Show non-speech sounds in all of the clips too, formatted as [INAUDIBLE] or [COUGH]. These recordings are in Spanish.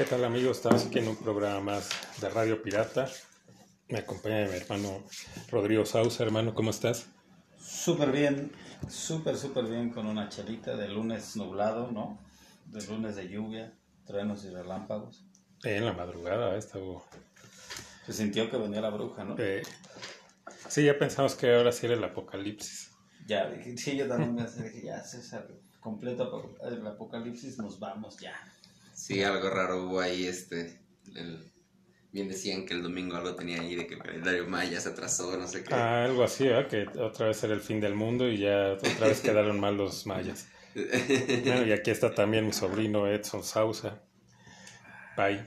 ¿Qué tal amigos? Estamos aquí en un programa más de Radio Pirata. Me acompaña mi hermano Rodrigo Sausa. Hermano, ¿cómo estás? Súper bien, súper, súper bien con una chelita de lunes nublado, ¿no? De lunes de lluvia, truenos y relámpagos. en la madrugada estaba... Se sintió que venía la bruja, ¿no? Eh, sí, ya pensamos que ahora sí era el apocalipsis. Ya, sí, yo también me dije, ya, César, completo el apocalipsis, nos vamos ya. Sí, algo raro hubo ahí, este, el- bien decían que el domingo algo tenía ahí de que el calendario maya se atrasó, no sé qué. Ah, algo así, ¿eh? Que otra vez era el fin del mundo y ya otra vez quedaron mal los mayas. Bueno, y aquí está también mi sobrino Edson Sausa. Bye.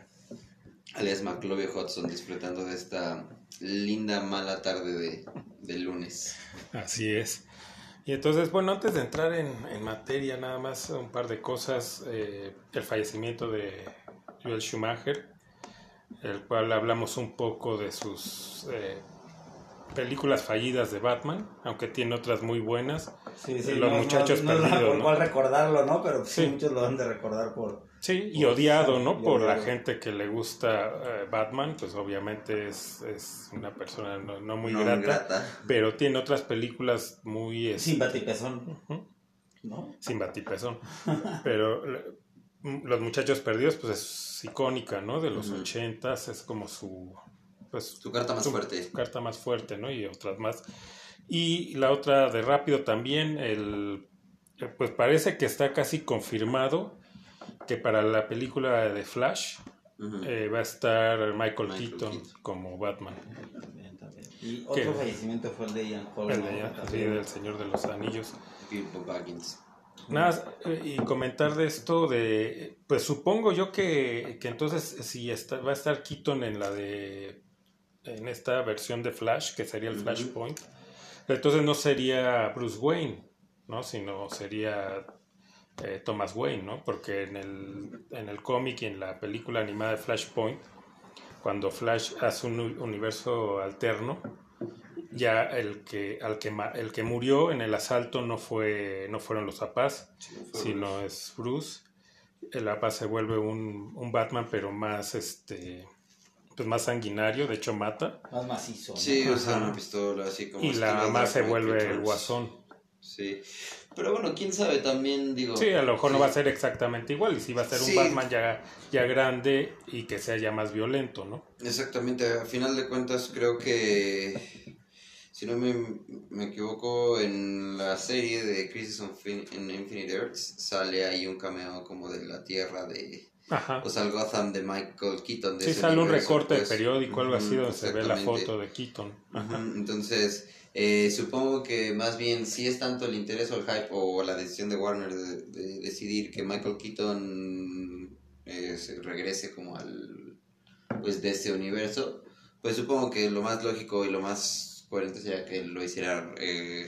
Alias McLovey Hudson disfrutando de esta linda mala tarde de, de lunes. Así es. Y entonces, bueno, antes de entrar en, en materia, nada más un par de cosas. Eh, el fallecimiento de Joel Schumacher, el cual hablamos un poco de sus eh, películas fallidas de Batman, aunque tiene otras muy buenas. Sí, sí, Los muchachos no, no, perdidos, por ¿no? recordarlo, ¿no? Pero sí, Sí. muchos lo han de recordar por... Sí, y odiado, ¿no? Por la gente que le gusta eh, Batman, pues obviamente es, es una persona no, no muy No grata, grata. pero tiene otras películas muy... es- Sin batipezón. ¿no? sin batipezón. [LAUGHS] Pero le- m- Los Muchachos Perdidos, pues es icónica, ¿no? De los ochentas, es como su, pues, Su carta más su- fuerte. su carta más fuerte, ¿no? Y otras más. Y la otra de Rápido también, el, eh, pues parece que está casi confirmado que para la película de Flash eh, va a estar Michael, Michael Keaton, Keaton. como Batman. También, también. Y ¿Qué? otro fallecimiento fue el de Ian Holm. También. del Señor de los Anillos. Bilbo Baggins. Nada, eh, y comentar de esto de, pues supongo yo que, que entonces si está, va a estar Keaton en la de, en esta versión de Flash, que sería el Ujú. Flashpoint, entonces no sería Bruce Wayne, ¿no? Sino sería eh, Thomas Wayne, ¿no? Porque en el, en el cómic y en la película animada de Flashpoint, cuando Flash hace un universo alterno, ya el que, al que, el que murió en el asalto no fue, no fueron los papás, Sí, no fue sino Bruce. es Bruce. El papá se vuelve un, un Batman, pero más este pues más sanguinario, de hecho mata. Más macizo. ¿no? Sí, o sea, Ajá. una pistola así como... Y la mamá se vuelve el Returns. guasón. Sí. Pero bueno, quién sabe también, digo... Sí, a lo mejor no sí. va a ser exactamente igual, y sí va a ser un Sí. Batman ya, ya grande y que sea ya más violento, ¿no? Exactamente, a final de cuentas creo que, si no me, me equivoco, en la serie de Crisis on Fin- en Infinite Earths sale ahí un cameo como de la Tierra de, Ajá. o sea, el Gotham de Michael Keaton. De Sí, ese sale un recorte de pues. periódico, algo así, donde se ve la foto de Keaton. Ujú, Entonces, eh, supongo que más bien si es tanto el interés o el hype o la decisión de Warner de, de decidir que Michael Keaton eh, se regrese como al pues de este universo, pues supongo que lo más lógico y lo más coherente sería que lo hiciera eh,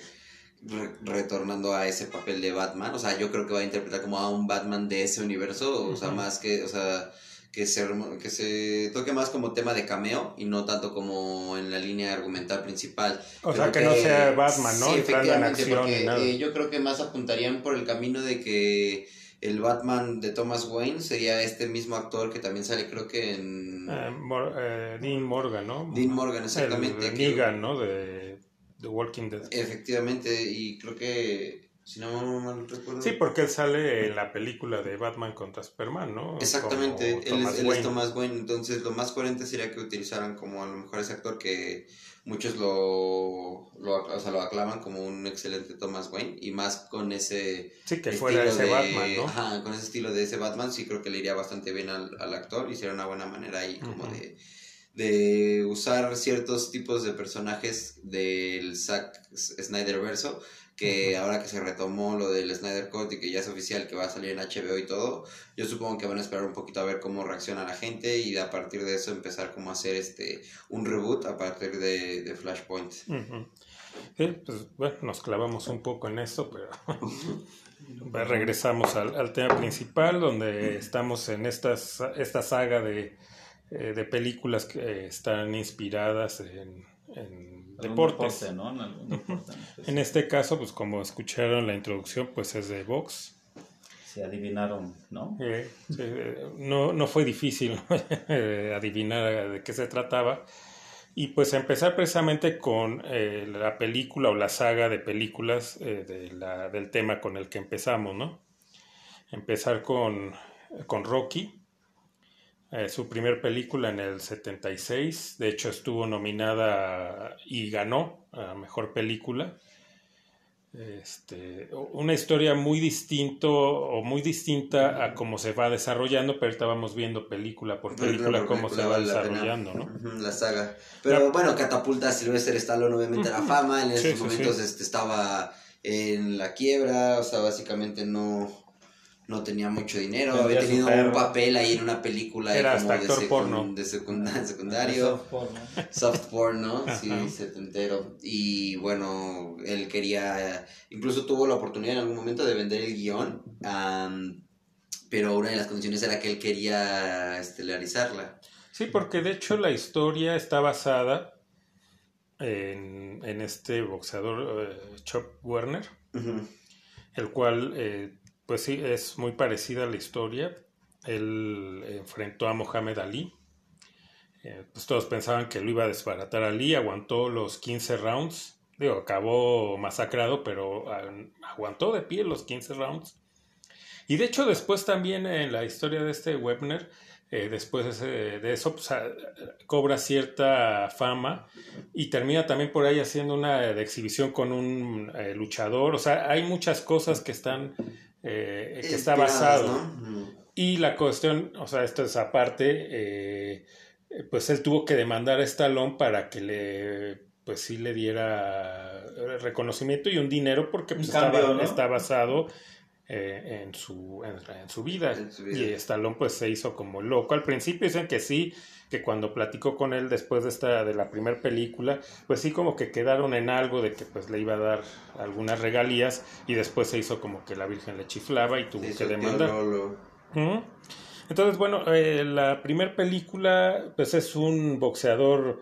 re- retornando a ese papel de Batman, o sea, yo creo que va a interpretar como a un Batman de ese universo, o sea, más que, o sea, que se, que se toque más como tema de cameo y no tanto como en la línea argumental principal. O sea, que no sea Batman, ¿no? Sí, efectivamente, acción porque nada. eh, yo creo que más apuntarían por el camino de que el Batman de Thomas Wayne sería este mismo actor que también sale creo que en Eh, Mor- eh, Dean Morgan, ¿no? Dean Morgan, exactamente. El que- Negan, ¿no? De The Walking Dead. Efectivamente, y creo que, si no mal recuerdo... Sí, porque él sale en la película de Batman contra Superman, ¿no? Exactamente, él, es, él es Wayne. Thomas Wayne, entonces lo más coherente sería que utilizaran como a lo mejor ese actor que muchos lo, lo, o sea, lo aclaman como un excelente Thomas Wayne y más con ese Sí, que fuera ese de- Batman, ¿no? Ajá, con ese estilo de ese Batman sí creo que le iría bastante bien al, al actor y sería una buena manera ahí como de, de usar ciertos tipos de personajes del Zack Snyder verso que ahora que se retomó lo del Snyder Cut y que ya es oficial que va a salir en HBO y todo, yo supongo que van a esperar un poquito a ver cómo reacciona la gente y a partir de eso empezar como a hacer este un reboot a partir de, de Flashpoint. Ujú. Sí, pues bueno, nos clavamos un poco en esto, pero [LAUGHS] pues, regresamos al, al tema principal, donde estamos en estas, esta saga de, eh, de películas que eh, están inspiradas en, deportes. deporte, ¿no? En algún deporte [LAUGHS] en este caso, pues como escucharon la introducción, pues es de box. se adivinaron, ¿no? Eh, eh, no, no fue difícil [LAUGHS] eh, adivinar de qué se trataba. Y pues empezar precisamente con eh, la película o la saga de películas eh, de la- del tema con el que empezamos, ¿no? Empezar con, con Rocky, eh, su primer película en el 76, de hecho estuvo nominada y ganó a Mejor Película. Este, una historia muy distinto o muy distinta a cómo se va desarrollando, pero ahorita vamos viendo película por película cómo se va vale la desarrollando, ¿no? La saga. Pero bueno, catapulta a Sylvester Stallone obviamente a la fama. En esos sí, momentos sí. este, estaba en la quiebra, o sea, básicamente no, no tenía mucho dinero. Vendía Había tenido un papel ahí en una película Era como hasta de, porno. secundario. Soft porno. Soft porn, ¿no? Sí, setentero. Y bueno, él quería, incluso tuvo la oportunidad en algún momento de vender el guion, pero una de las condiciones era que él quería estelarizarla. Sí, porque de hecho la historia está basada en, en este boxeador eh, Chop Werner, el cual, eh, pues sí, es muy parecida a la historia. Él enfrentó a Mohamed Ali. Eh, pues todos pensaban que lo iba a desbaratar Ali, aguantó los 15 rounds. Digo, acabó masacrado, pero aguantó de pie los 15 rounds. Y de hecho después también en la historia de este Webner, eh, después de, eso pues, cobra cierta fama y termina también por ahí haciendo una de exhibición con un eh, luchador. O sea, hay muchas cosas que están, eh, que está basado. Y la cuestión, o sea, esto es aparte, eh, pues él tuvo que demandar a Stallone para que le, pues sí le diera reconocimiento y un dinero porque pues, cambio, estaba, ¿no? está basado eh, en, su, en, en su vida. En su vida. Y Stallone pues se hizo como loco. Al principio dicen que sí, que cuando platicó con él después de esta de la primera película, pues sí como que quedaron en algo de que pues le iba a dar algunas regalías y después se hizo como que la Virgen le chiflaba y tuvo Sí, que demandar. Entonces, bueno, eh, la primera película, pues es un boxeador,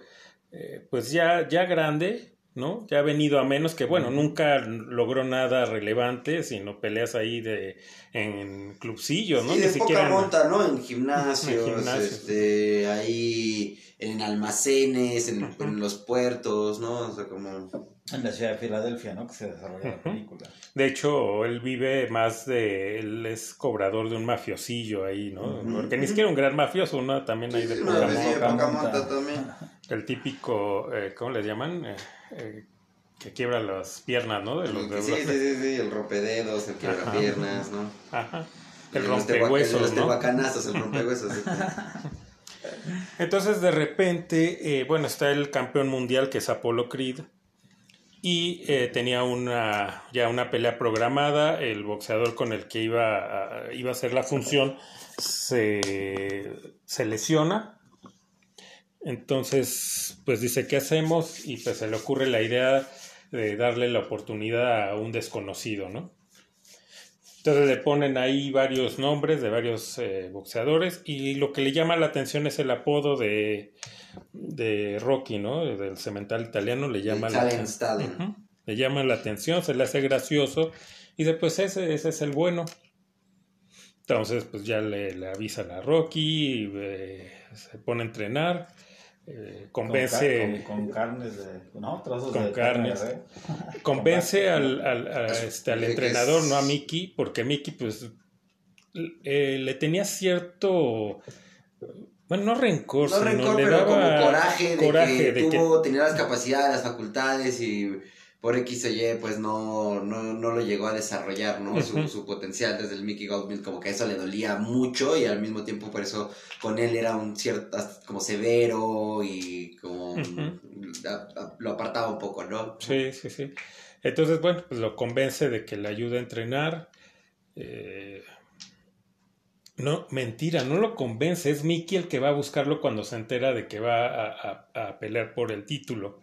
eh, pues ya, ya grande, ¿no? Ya ha venido a menos que, bueno, nunca logró nada relevante, sino peleas ahí de, en clubsillos, ¿no? Sí, Ni de poca siquiera. monta, ¿no? En gimnasios, [LAUGHS] En gimnasios. este, ahí en almacenes, en, los puertos, ¿no? O sea, como... En la ciudad de Filadelfia, ¿no? Que se desarrolla la película. De hecho, él vive más de, él es cobrador de un mafiosillo ahí, ¿no? Porque ni siquiera un gran mafioso, ¿no? También hay de Sí, poca no, poca sí, monta. de monta. poca monta. monta también. El típico, eh, ¿cómo le llaman? Eh, eh, que quiebra las piernas, ¿no? De los de Sí, sí, sí, sí, el rompededos, el quiebrapiernas, ¿no? Ajá. El Los rompehuesos, Los ¿no? tehuacanazos, el rompehuesos. [LAUGHS] Entonces, de repente, eh, bueno, está el campeón mundial que es Apollo Creed. Y eh, tenía una, ya una pelea programada. El boxeador con el que iba a, iba a hacer la función se, se lesiona. Entonces, pues dice, ¿qué hacemos? Y pues se le ocurre la idea de darle la oportunidad a un desconocido, ¿no? Entonces le ponen ahí varios nombres de varios eh, boxeadores y lo que le llama la atención es el apodo de, de Rocky, ¿no? Del cemental italiano le llama la atención. Le llama la atención, se le hace gracioso y después ese, ese es el bueno. Entonces pues ya le, le avisan a Rocky, eh, se pone a entrenar, eh, convence... Con, ca- con- con carnes de. No, trozos Con de carne carnes. de convence [LAUGHS] Con al, al, a este, al entrenador, es- no a Mickey, porque Mickey pues eh, le tenía cierto, bueno, no rencor, No sino rencor, le pero daba como coraje de coraje que de que- tuvo, tenía las capacidades, las facultades y por X o Y pues no, no, no lo llegó a desarrollar, ¿no? su, su potencial desde el Mickey Goldman, como que eso le dolía mucho y al mismo tiempo por eso con él era un cierto, como severo y como Ujú. a- a- lo apartaba un poco, ¿no? Sí, sí, sí. Entonces, bueno, pues lo convence de que le ayude a entrenar. eh, no, mentira, no lo convence, es Mickey el que va a buscarlo cuando se entera de que va a, a- a pelear por el título.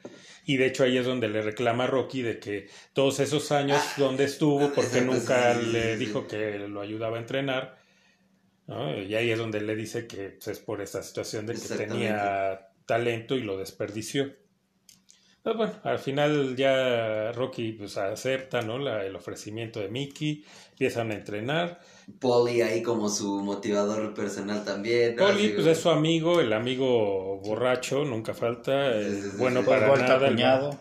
Y de hecho ahí es donde le reclama a Rocky de que todos esos años Ah, donde estuvo, porque exacto, nunca sí, le sí, sí. dijo que lo ayudaba a entrenar. ¿no? Y ahí es donde le dice que pues, es por esta situación de que tenía talento y lo desperdició. Pues bueno, al final ya Rocky pues acepta, ¿no? La, el ofrecimiento de Mickey, empiezan a entrenar. Polly ahí como su motivador personal también. ¿no? Polly pues es su amigo, el amigo borracho, nunca falta, Sí, eh, sí, sí, bueno sí. para Vuelta nada. cuñado.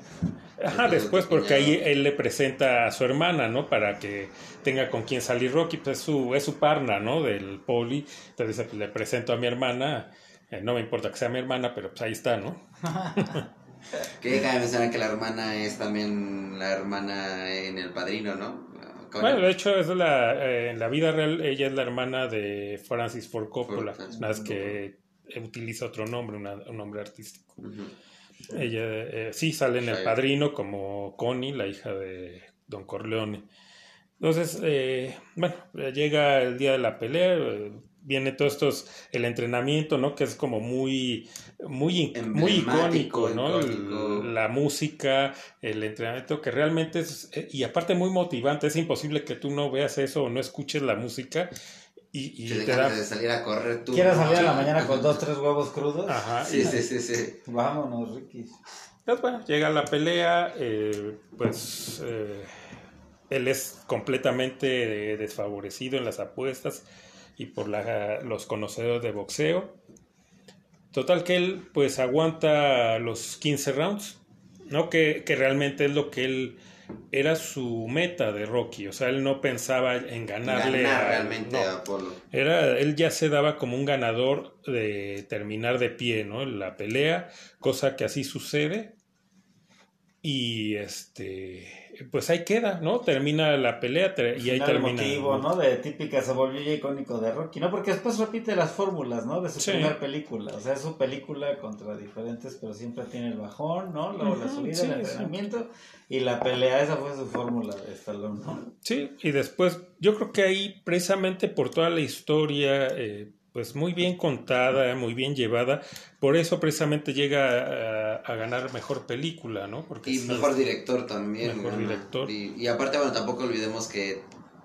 Ajá, Después después de porque ahí él le presenta a su hermana, ¿no? Para que tenga con quien salir Rocky, pues es su, es su parna, ¿no? Del poli. Entonces pues le presento a mi hermana, eh, no me importa que sea mi hermana, pero pues ahí está, ¿no? [LAUGHS] [LAUGHS] Que cabe mencionar que la hermana es también la hermana en El Padrino, ¿no? Bueno, de hecho, es la, eh, en la vida real ella es la hermana de Francis Ford Coppola, más que utiliza otro nombre, una- un nombre artístico. Ella eh, sí sale en El. Padrino como Connie, la hija de Don Corleone. Entonces, eh, bueno, llega el día de la pelea, viene todo esto, el entrenamiento, ¿no? Que es como muy, muy, muy icónico, ¿no? Icónico. la música, el entrenamiento, que realmente es, eh, y aparte muy motivante, es imposible que tú no veas eso o no escuches la música y, y te da... de salir a correr tú. ¿Quieres salir a la mañana con [LAUGHS] dos, tres huevos crudos? Ajá, Sí, y- sí, sí, sí. Vámonos, Ricky. Pues bueno, llega la pelea, eh, pues eh, él es completamente desfavorecido en las apuestas y por la- los conocedores de boxeo. Total que él pues aguanta los 15 rounds, ¿no? Que, que realmente es lo que él era su meta de Rocky, o sea, él no pensaba en ganarle Ganar a- realmente no. a Apolo. Era, él ya se daba como un ganador de terminar de pie, ¿no? En la pelea, cosa que así sucede. Y este, pues ahí queda, ¿no? Termina la pelea y ahí termina. emotivo, ¿no? De típica, se volvió ya icónico de Rocky, ¿no? Porque después repite las fórmulas, ¿no? De su Sí. primera película. O sea, es su película contra diferentes, pero siempre tiene el bajón, ¿no? Luego la subida, sí, el sí. entrenamiento y la pelea. Esa fue su fórmula de Stallone, ¿no? Sí, y después, yo creo que ahí, precisamente por toda la historia, eh, pues muy bien contada, muy bien llevada, por eso precisamente llega a, a ganar mejor película, ¿no? Porque Y sí, mejor director también. Mejor ¿no? director. Y, y aparte, bueno, tampoco olvidemos que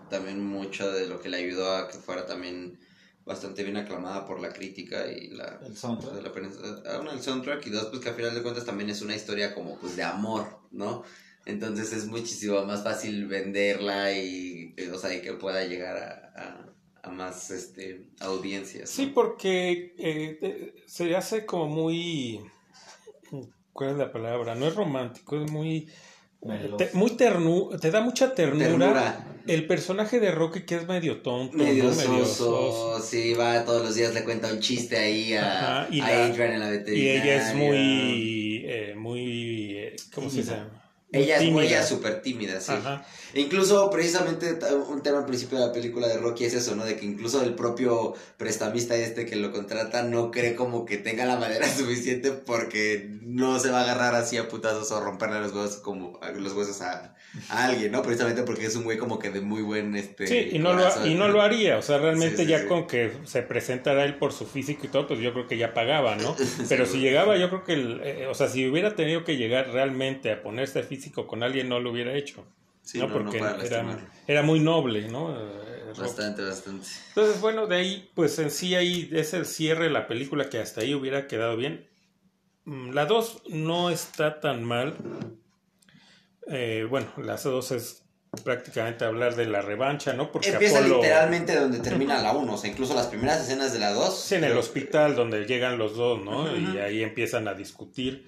también mucho de lo que le ayudó a que fuera también bastante bien aclamada por la crítica y la, El soundtrack. de la prensa. Ah, Uno, el soundtrack y dos, pues que al final de cuentas también es una historia como pues de amor, ¿no? Entonces es muchísimo más fácil venderla y, eh, o sea, y que pueda llegar a, a, a más este, audiencias. Sí, porque eh, se hace como muy... ¿Cuál es la palabra? No es romántico, es muy... Te- muy ternu te da mucha ternura, Ternura. el personaje de Rocky que es medio tonto, Medio ¿no? Medio soso, sí, va todos los días, le cuenta un chiste ahí a, Ajá, y a la- Adrian en la Y veterinaria. ella es muy, eh, muy, eh, ¿cómo se llama? Ella es ella súper tímida, sí. Ajá. Incluso, precisamente, un tema al principio de la película de Rocky es eso, ¿no? De que incluso el propio prestamista este que lo contrata no cree como que tenga la madera [LAUGHS] suficiente porque no se va a agarrar así a putazos o romperle los huesos como a- los huesos a, a alguien, ¿no? Precisamente porque es un güey como que de muy buen este Sí, y no, lo, y no lo haría, o sea, realmente Sí, sí, ya sí. con que se presentara él por su físico y todo, pues yo creo que ya pagaba, ¿no? [LAUGHS] Pero si llegaba, yo creo que, el- eh, o sea, si hubiera tenido que llegar realmente a ponerse físico con alguien, no lo hubiera hecho, Sí, ¿no? no, no Porque para era, era muy noble, ¿no? Eh. Bastante, bastante. Entonces, bueno, de ahí, pues en sí ahí es el cierre de la película que hasta ahí hubiera quedado bien. Mm, La 2 no está tan mal. Eh, bueno, la 2 es prácticamente hablar de la revancha, ¿no? Porque Empieza Apolo... literalmente donde termina la 1, o sea, incluso las primeras escenas de la 2. Sí, en el hospital donde llegan los dos, ¿no? Ujú. Y ahí empiezan a discutir.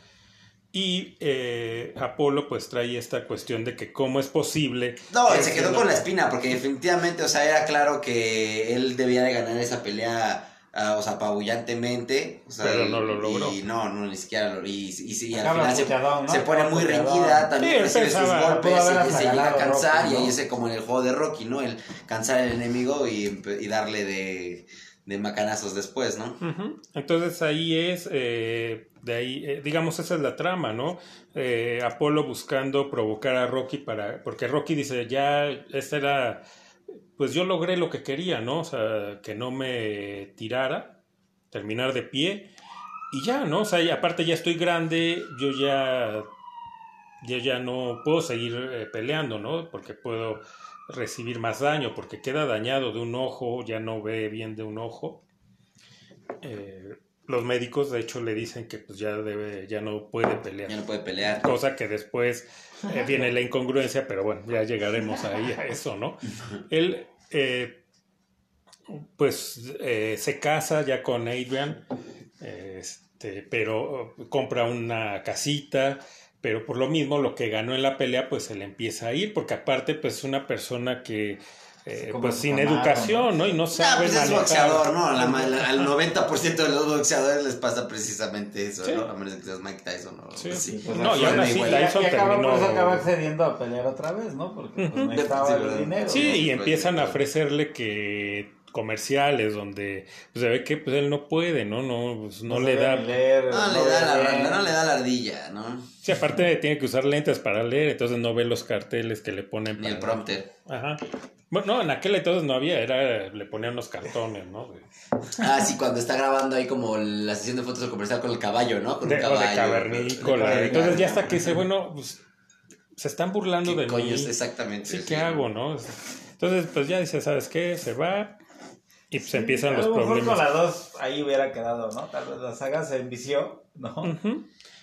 Y eh, Apolo pues trae esta cuestión de que cómo es posible... No, que se quedó con la espina, porque definitivamente, o sea, era claro que él debía de ganar esa pelea, ah, o sea, apabullantemente. O sea, Pero no lo logró. Y no, no, ni siquiera lo Y, y, sí, al final se, ¿no? se pone muy reñida, también Sí, él recibe sus golpes, y se llega a cansar, Rocky, y ahí es como en el juego de Rocky, ¿no? El cansar al enemigo y, y darle de, de macanazos después, ¿no? Entonces ahí es, eh, de ahí, eh, digamos, esa es la trama, ¿no? Eh, Apolo buscando provocar a Rocky para, porque Rocky dice, ya, esta era, pues yo logré lo que quería, ¿no? O sea, que no me tirara, terminar de pie, y ya, ¿no? O sea, y aparte ya estoy grande, yo ya, yo ya no puedo seguir peleando, ¿no? Porque puedo recibir más daño, porque queda dañado de un ojo, ya no ve bien de un ojo. Eh, los médicos de hecho le dicen que pues ya debe, ya no puede pelear. Ya no puede pelear. Cosa que después eh, [LAUGHS] viene la incongruencia, pero bueno, ya llegaremos ahí a eso, ¿no? Él, eh, pues, eh, se casa ya con Adrian, este, pero compra una casita, pero por lo mismo lo que ganó en la pelea, pues se le empieza a ir, porque aparte, pues, una persona que eh, pues sin educación, ¿no? Y no sabe. No, pues es boxeador, ¿no? La, la, al 90% de los boxeadores les pasa precisamente eso, ¿no? A menos que seas Mike Tyson o sí. sí. Pues no, y aún así Tyson y acaba, terminó. Por eso acaba accediendo a pelear otra vez, ¿no? Porque pues, necesitaba el dinero. Sí, ¿no? y empiezan a ofrecerle que comerciales donde pues, se ve que pues él no puede, ¿no? No, pues, no, le da... Leer, no, le da la, no le da la ardilla, ¿no? Sí, aparte tiene que usar lentes para leer, entonces no ve los carteles que le ponen. Ni el prompter. Ajá. Bueno, no, en aquel entonces no había, era, le ponían los cartones, ¿no? Ah, sí, cuando está grabando ahí como la sesión de fotos del comercial con el caballo, ¿no? Con de, un caballo. de cavernícola. Entonces ya hasta que dice, bueno, pues se están burlando ¿Qué de coño mí. es exactamente? Sí, ¿qué hago, no? Entonces, pues ya dice, ¿sabes qué? Se va y pues Sí, empiezan a los lo mejor problemas. con la 2 ahí hubiera quedado, ¿no? Tal vez la saga se envició, ¿no?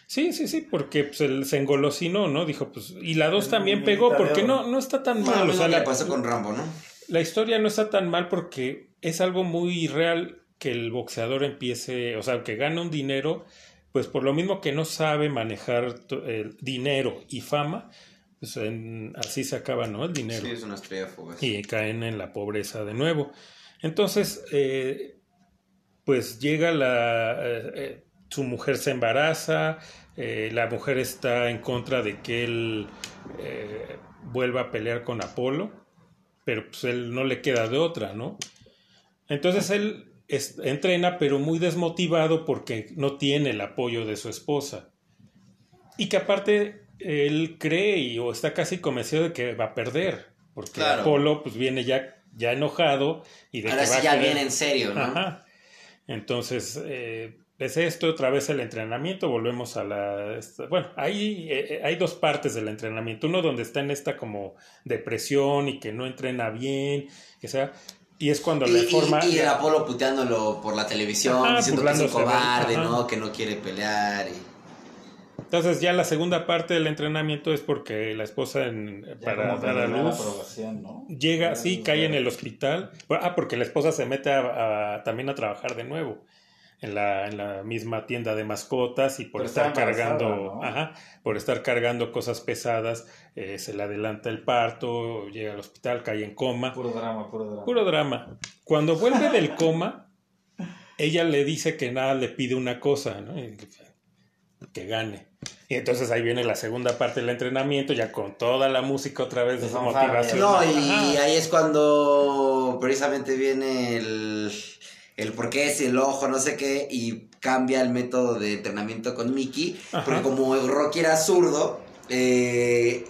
Sí, sí, sí, porque pues, él se engolosinó, ¿no? Dijo, pues, y la 2 El también pegó, porque no, no está tan Bueno, mal. O lo sea, la, pasó con Rambo, ¿no? la historia no está tan mal porque es algo muy real que el boxeador empiece, o sea, que gana un dinero, pues por lo mismo que no sabe manejar to- el dinero y fama, pues en- así se acaba, ¿no? El dinero. Sí, es una estrella fugaz. y caen en la pobreza de nuevo. Entonces, eh, pues llega la... eh, eh, su mujer se embaraza, eh, la mujer está en contra de que él eh, vuelva a pelear con Apolo, pero pues él no le queda de otra, ¿no? Entonces él es- entrena, pero muy desmotivado porque no tiene el apoyo de su esposa. Y que aparte él cree y, o está casi convencido de que va a perder, porque Claro. Apolo pues viene ya, ya enojado y de Ahora que va sí a ya querer- viene en serio, ¿no? Ajá. Entonces, eh, es esto, otra vez el entrenamiento, volvemos a la... esta- bueno, hay, eh, hay dos partes del entrenamiento, uno donde está en esta como depresión y que no entrena bien, que sea, y es cuando le forma... y el Apolo puteándolo por la televisión, Ajá, diciendo que es un cobarde. ¿no? Que no quiere pelear. Y... Entonces ya la segunda parte del entrenamiento es porque la esposa en- para dar a luz ¿no? llega, sí, cae en el hospital. Ah, porque la esposa se mete a- a- también a trabajar de nuevo en la, en la misma tienda de mascotas y por Pero estar cargando, ¿no? ajá, por estar cargando cosas pesadas, eh, se le adelanta el parto, llega al hospital, cae en coma. Puro drama, puro drama. Puro drama. Cuando vuelve del coma, ella le dice que nada le pide una cosa, ¿no? Que gane. Y entonces ahí viene la segunda parte del entrenamiento, ya con toda la música otra vez de fanfarria. motivación. No, y ahí es cuando precisamente viene el, el por qué es el ojo, no sé qué, y cambia el método de entrenamiento con Mickey, Ajá. porque como Rocky era zurdo, eh,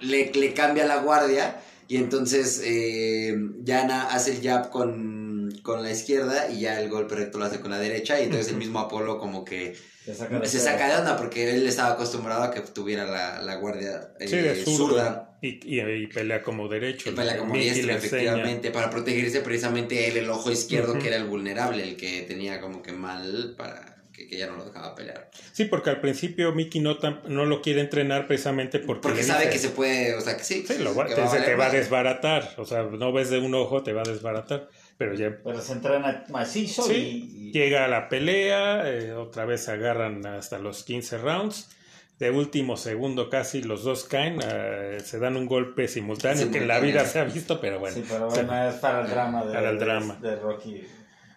le, le cambia la guardia y entonces eh, Yana hace el jab con, con la izquierda y ya el golpe recto lo hace con la derecha y entonces el [LAUGHS] mismo Apolo como que Se saca de se pedo. saca de onda porque él estaba acostumbrado a que tuviera la, la guardia eh, Sí, zurda. Y, y- y pelea como derecho. Que pelea como diestro, enseña. efectivamente, para protegerse precisamente él, el ojo izquierdo, que era el vulnerable, el que tenía como que mal para que, que ya no lo dejaba pelear. Sí, porque al principio Mickey no, tan- no lo quiere entrenar precisamente porque, Porque sabe dice, que se puede, o sea, que sí. Sí, lo va- que te, va a se te va a desbaratar. O sea, no ves de un ojo, te va a desbaratar. Pero ya Pero se entrena macizo Sí, y, y- llega a la pelea, eh, otra vez se agarran hasta los 15 rounds. De último segundo casi los dos caen, eh, se dan un golpe simultáneo, que en la vida se ha visto, pero bueno. sí, pero se- bueno, es para el drama de, Para el de- drama. de Rocky.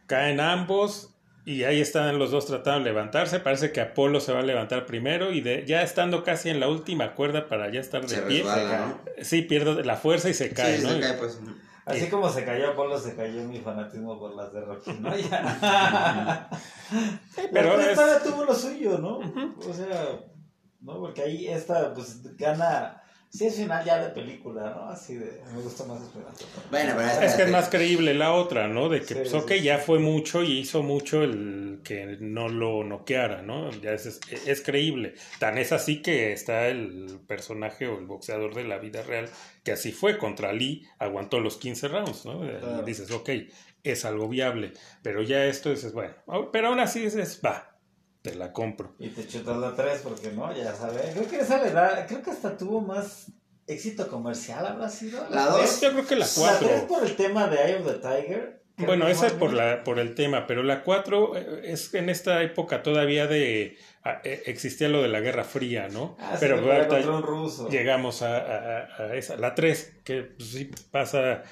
caen ambos y ahí están los dos tratando de levantarse. Parece que Apolo se va a levantar primero y de, ya estando casi en la última cuerda para ya estar de Se pie, resbala, ¿no? sí pierde la fuerza y se cae, sí, ¿no? se cae, pues. Así como se cayó Apolo, se cayó mi fanatismo por las de Rocky, ¿no? [LAUGHS] Ya. pero pero es- esta tuvo lo suyo, ¿no? O sea, ¿no? Porque ahí esta, pues, gana Sí, es final ya de película, ¿no? Así de. Me gusta más final. Bueno, pero Es que es más creíble la otra, ¿no? De que, Sí, pues, ok, sí. ya fue mucho y hizo mucho el que no lo noqueara, ¿no? Ya es, es, es creíble. Tan es así que está el personaje o el boxeador de la vida real, que así fue contra Lee, aguantó los 15 rounds, ¿no? Claro. Y dices, ok, es algo viable. Pero ya esto dices, bueno, pero aún así dices, va, te la compro. Y te chutas la 3 porque no, ya sabes. Creo que esa le da. Creo que hasta tuvo más éxito comercial, habrá sido. La dos. tres. Yo creo que la La 3 4. por el tema de Eye of the Tiger. Bueno, no esa es por, la, por el tema, pero la 4 es en esta época todavía de... ah, eh, existía lo de la Guerra Fría, ¿no? Ah, sí, pero pelea ahorita ruso. llegamos a, a- a- esa. La 3, que pues, sí pasa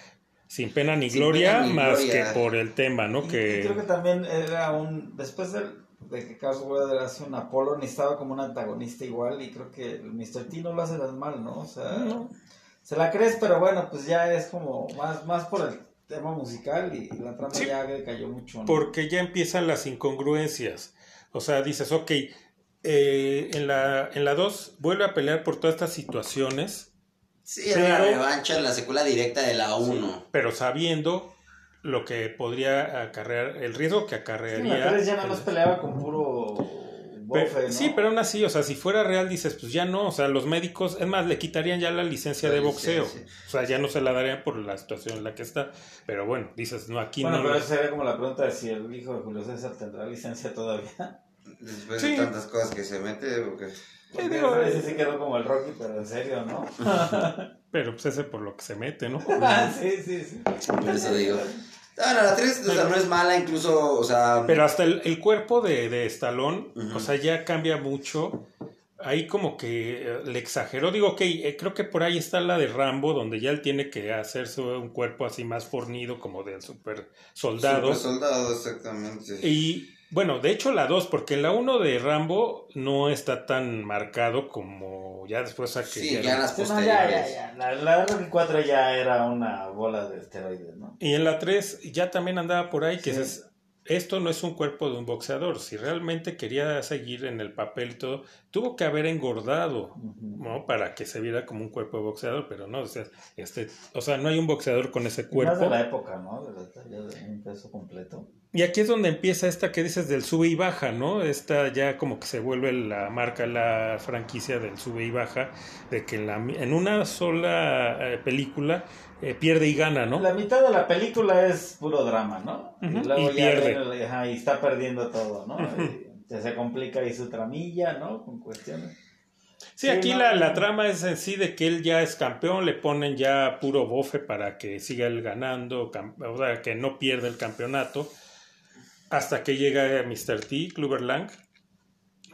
sin pena ni Sin gloria, pena ni más gloria. que por el tema, ¿no? Y- y Que, creo que también era un. Después del- de que Carlos Weather hace un Apolo, necesitaba como un antagonista igual. Y creo que el Mr. T no lo hace tan mal, ¿no? O sea. No. Se la crees, pero bueno, pues ya es como más, más por el tema musical y la trama Sí. ya cayó mucho. ¿no? porque ya empiezan las incongruencias. O sea, dices, ok, eh, en la en la 2 vuelve a pelear por todas estas situaciones. Sí, era la Pero- revancha, la secuela directa de la 1. pero sabiendo lo que podría acarrear, el riesgo que acarrearía. la 3 ya nada el- más peleaba con puro bofe, Pe- ¿no? Sí, pero aún así, o sea, si fuera real, dices, pues ya no, o sea, los médicos, es más, le quitarían ya la licencia La de boxeo, licencia. o sea, ya no se la darían por la situación en la que está, pero bueno, dices, no, aquí Bueno, no. pero lo- sería como la pregunta de si el hijo de Julio César tendrá licencia todavía. Después Sí. de tantas cosas que se mete, porque... Porque digo, ese sí quedó como el Rocky, pero en serio, ¿no? [LAUGHS] Pero pues ese por lo que se mete, ¿no? [LAUGHS] sí, sí, sí. Por eso digo. Bueno, la 3 o sea, no es mala, incluso, o sea... Pero hasta el, el cuerpo de, de Stallone, o sea, ya cambia mucho. Ahí como que eh, le exageró. Digo, ok, eh, creo que por ahí está la de Rambo, donde ya él tiene que hacerse un cuerpo así más fornido, como del super soldado. Super soldado, exactamente. Y bueno, de hecho la 2, porque la 1 de Rambo no está tan marcado como ya después a que... Sí, ya- ya las Sí, no, ya, posteriores. ya, ya. La, la Rocky 4 ya era una bola de esteroides, ¿no? Y en la 3 ya también andaba por ahí que Sí. es- esto no es un cuerpo de un boxeador. Si realmente quería seguir en el papel y todo, tuvo que haber engordado. ¿no? Para que se viera como un cuerpo de boxeador, pero no, o sea, este, o sea, no hay un boxeador con ese Más cuerpo. de la época, ¿no? De la peso completo. Y aquí es donde empieza esta que dices del sube y baja, ¿no? Esta ya como que se vuelve la marca, la franquicia del sube y baja, de que en, la, en una sola eh, película eh, pierde y gana, ¿no? La mitad de la película es puro drama, ¿no? Y luego y ya pierde. ajá, y está perdiendo todo, ¿no? Y se complica ahí su tramilla, ¿no? Con cuestiones. Sí, aquí la, la trama es en sí de que él ya es campeón, le ponen ya puro bofe para que siga él ganando, o sea, que no pierda el campeonato, hasta que llega Mr. T, Clubber Lang,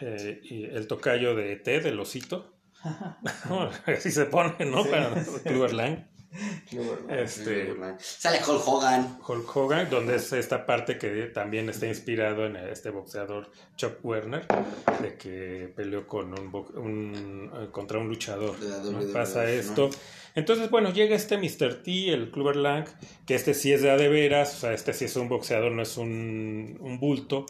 eh, y el tocayo de T, del osito. [LAUGHS] [LAUGHS] Así se pone, ¿no? Sí, Para Lang. Este, Sale Hulk Hogan. Hulk Hogan, donde es esta parte que también está inspirado en este boxeador Chuck Werner, de que peleó con un, un- eh, contra un luchador. Pasa ¿no? esto. Entonces, bueno, llega este Mr. T, el Clubber Lang, que este sí es de a de veras, o sea, este sí es un boxeador, no es un, un bulto.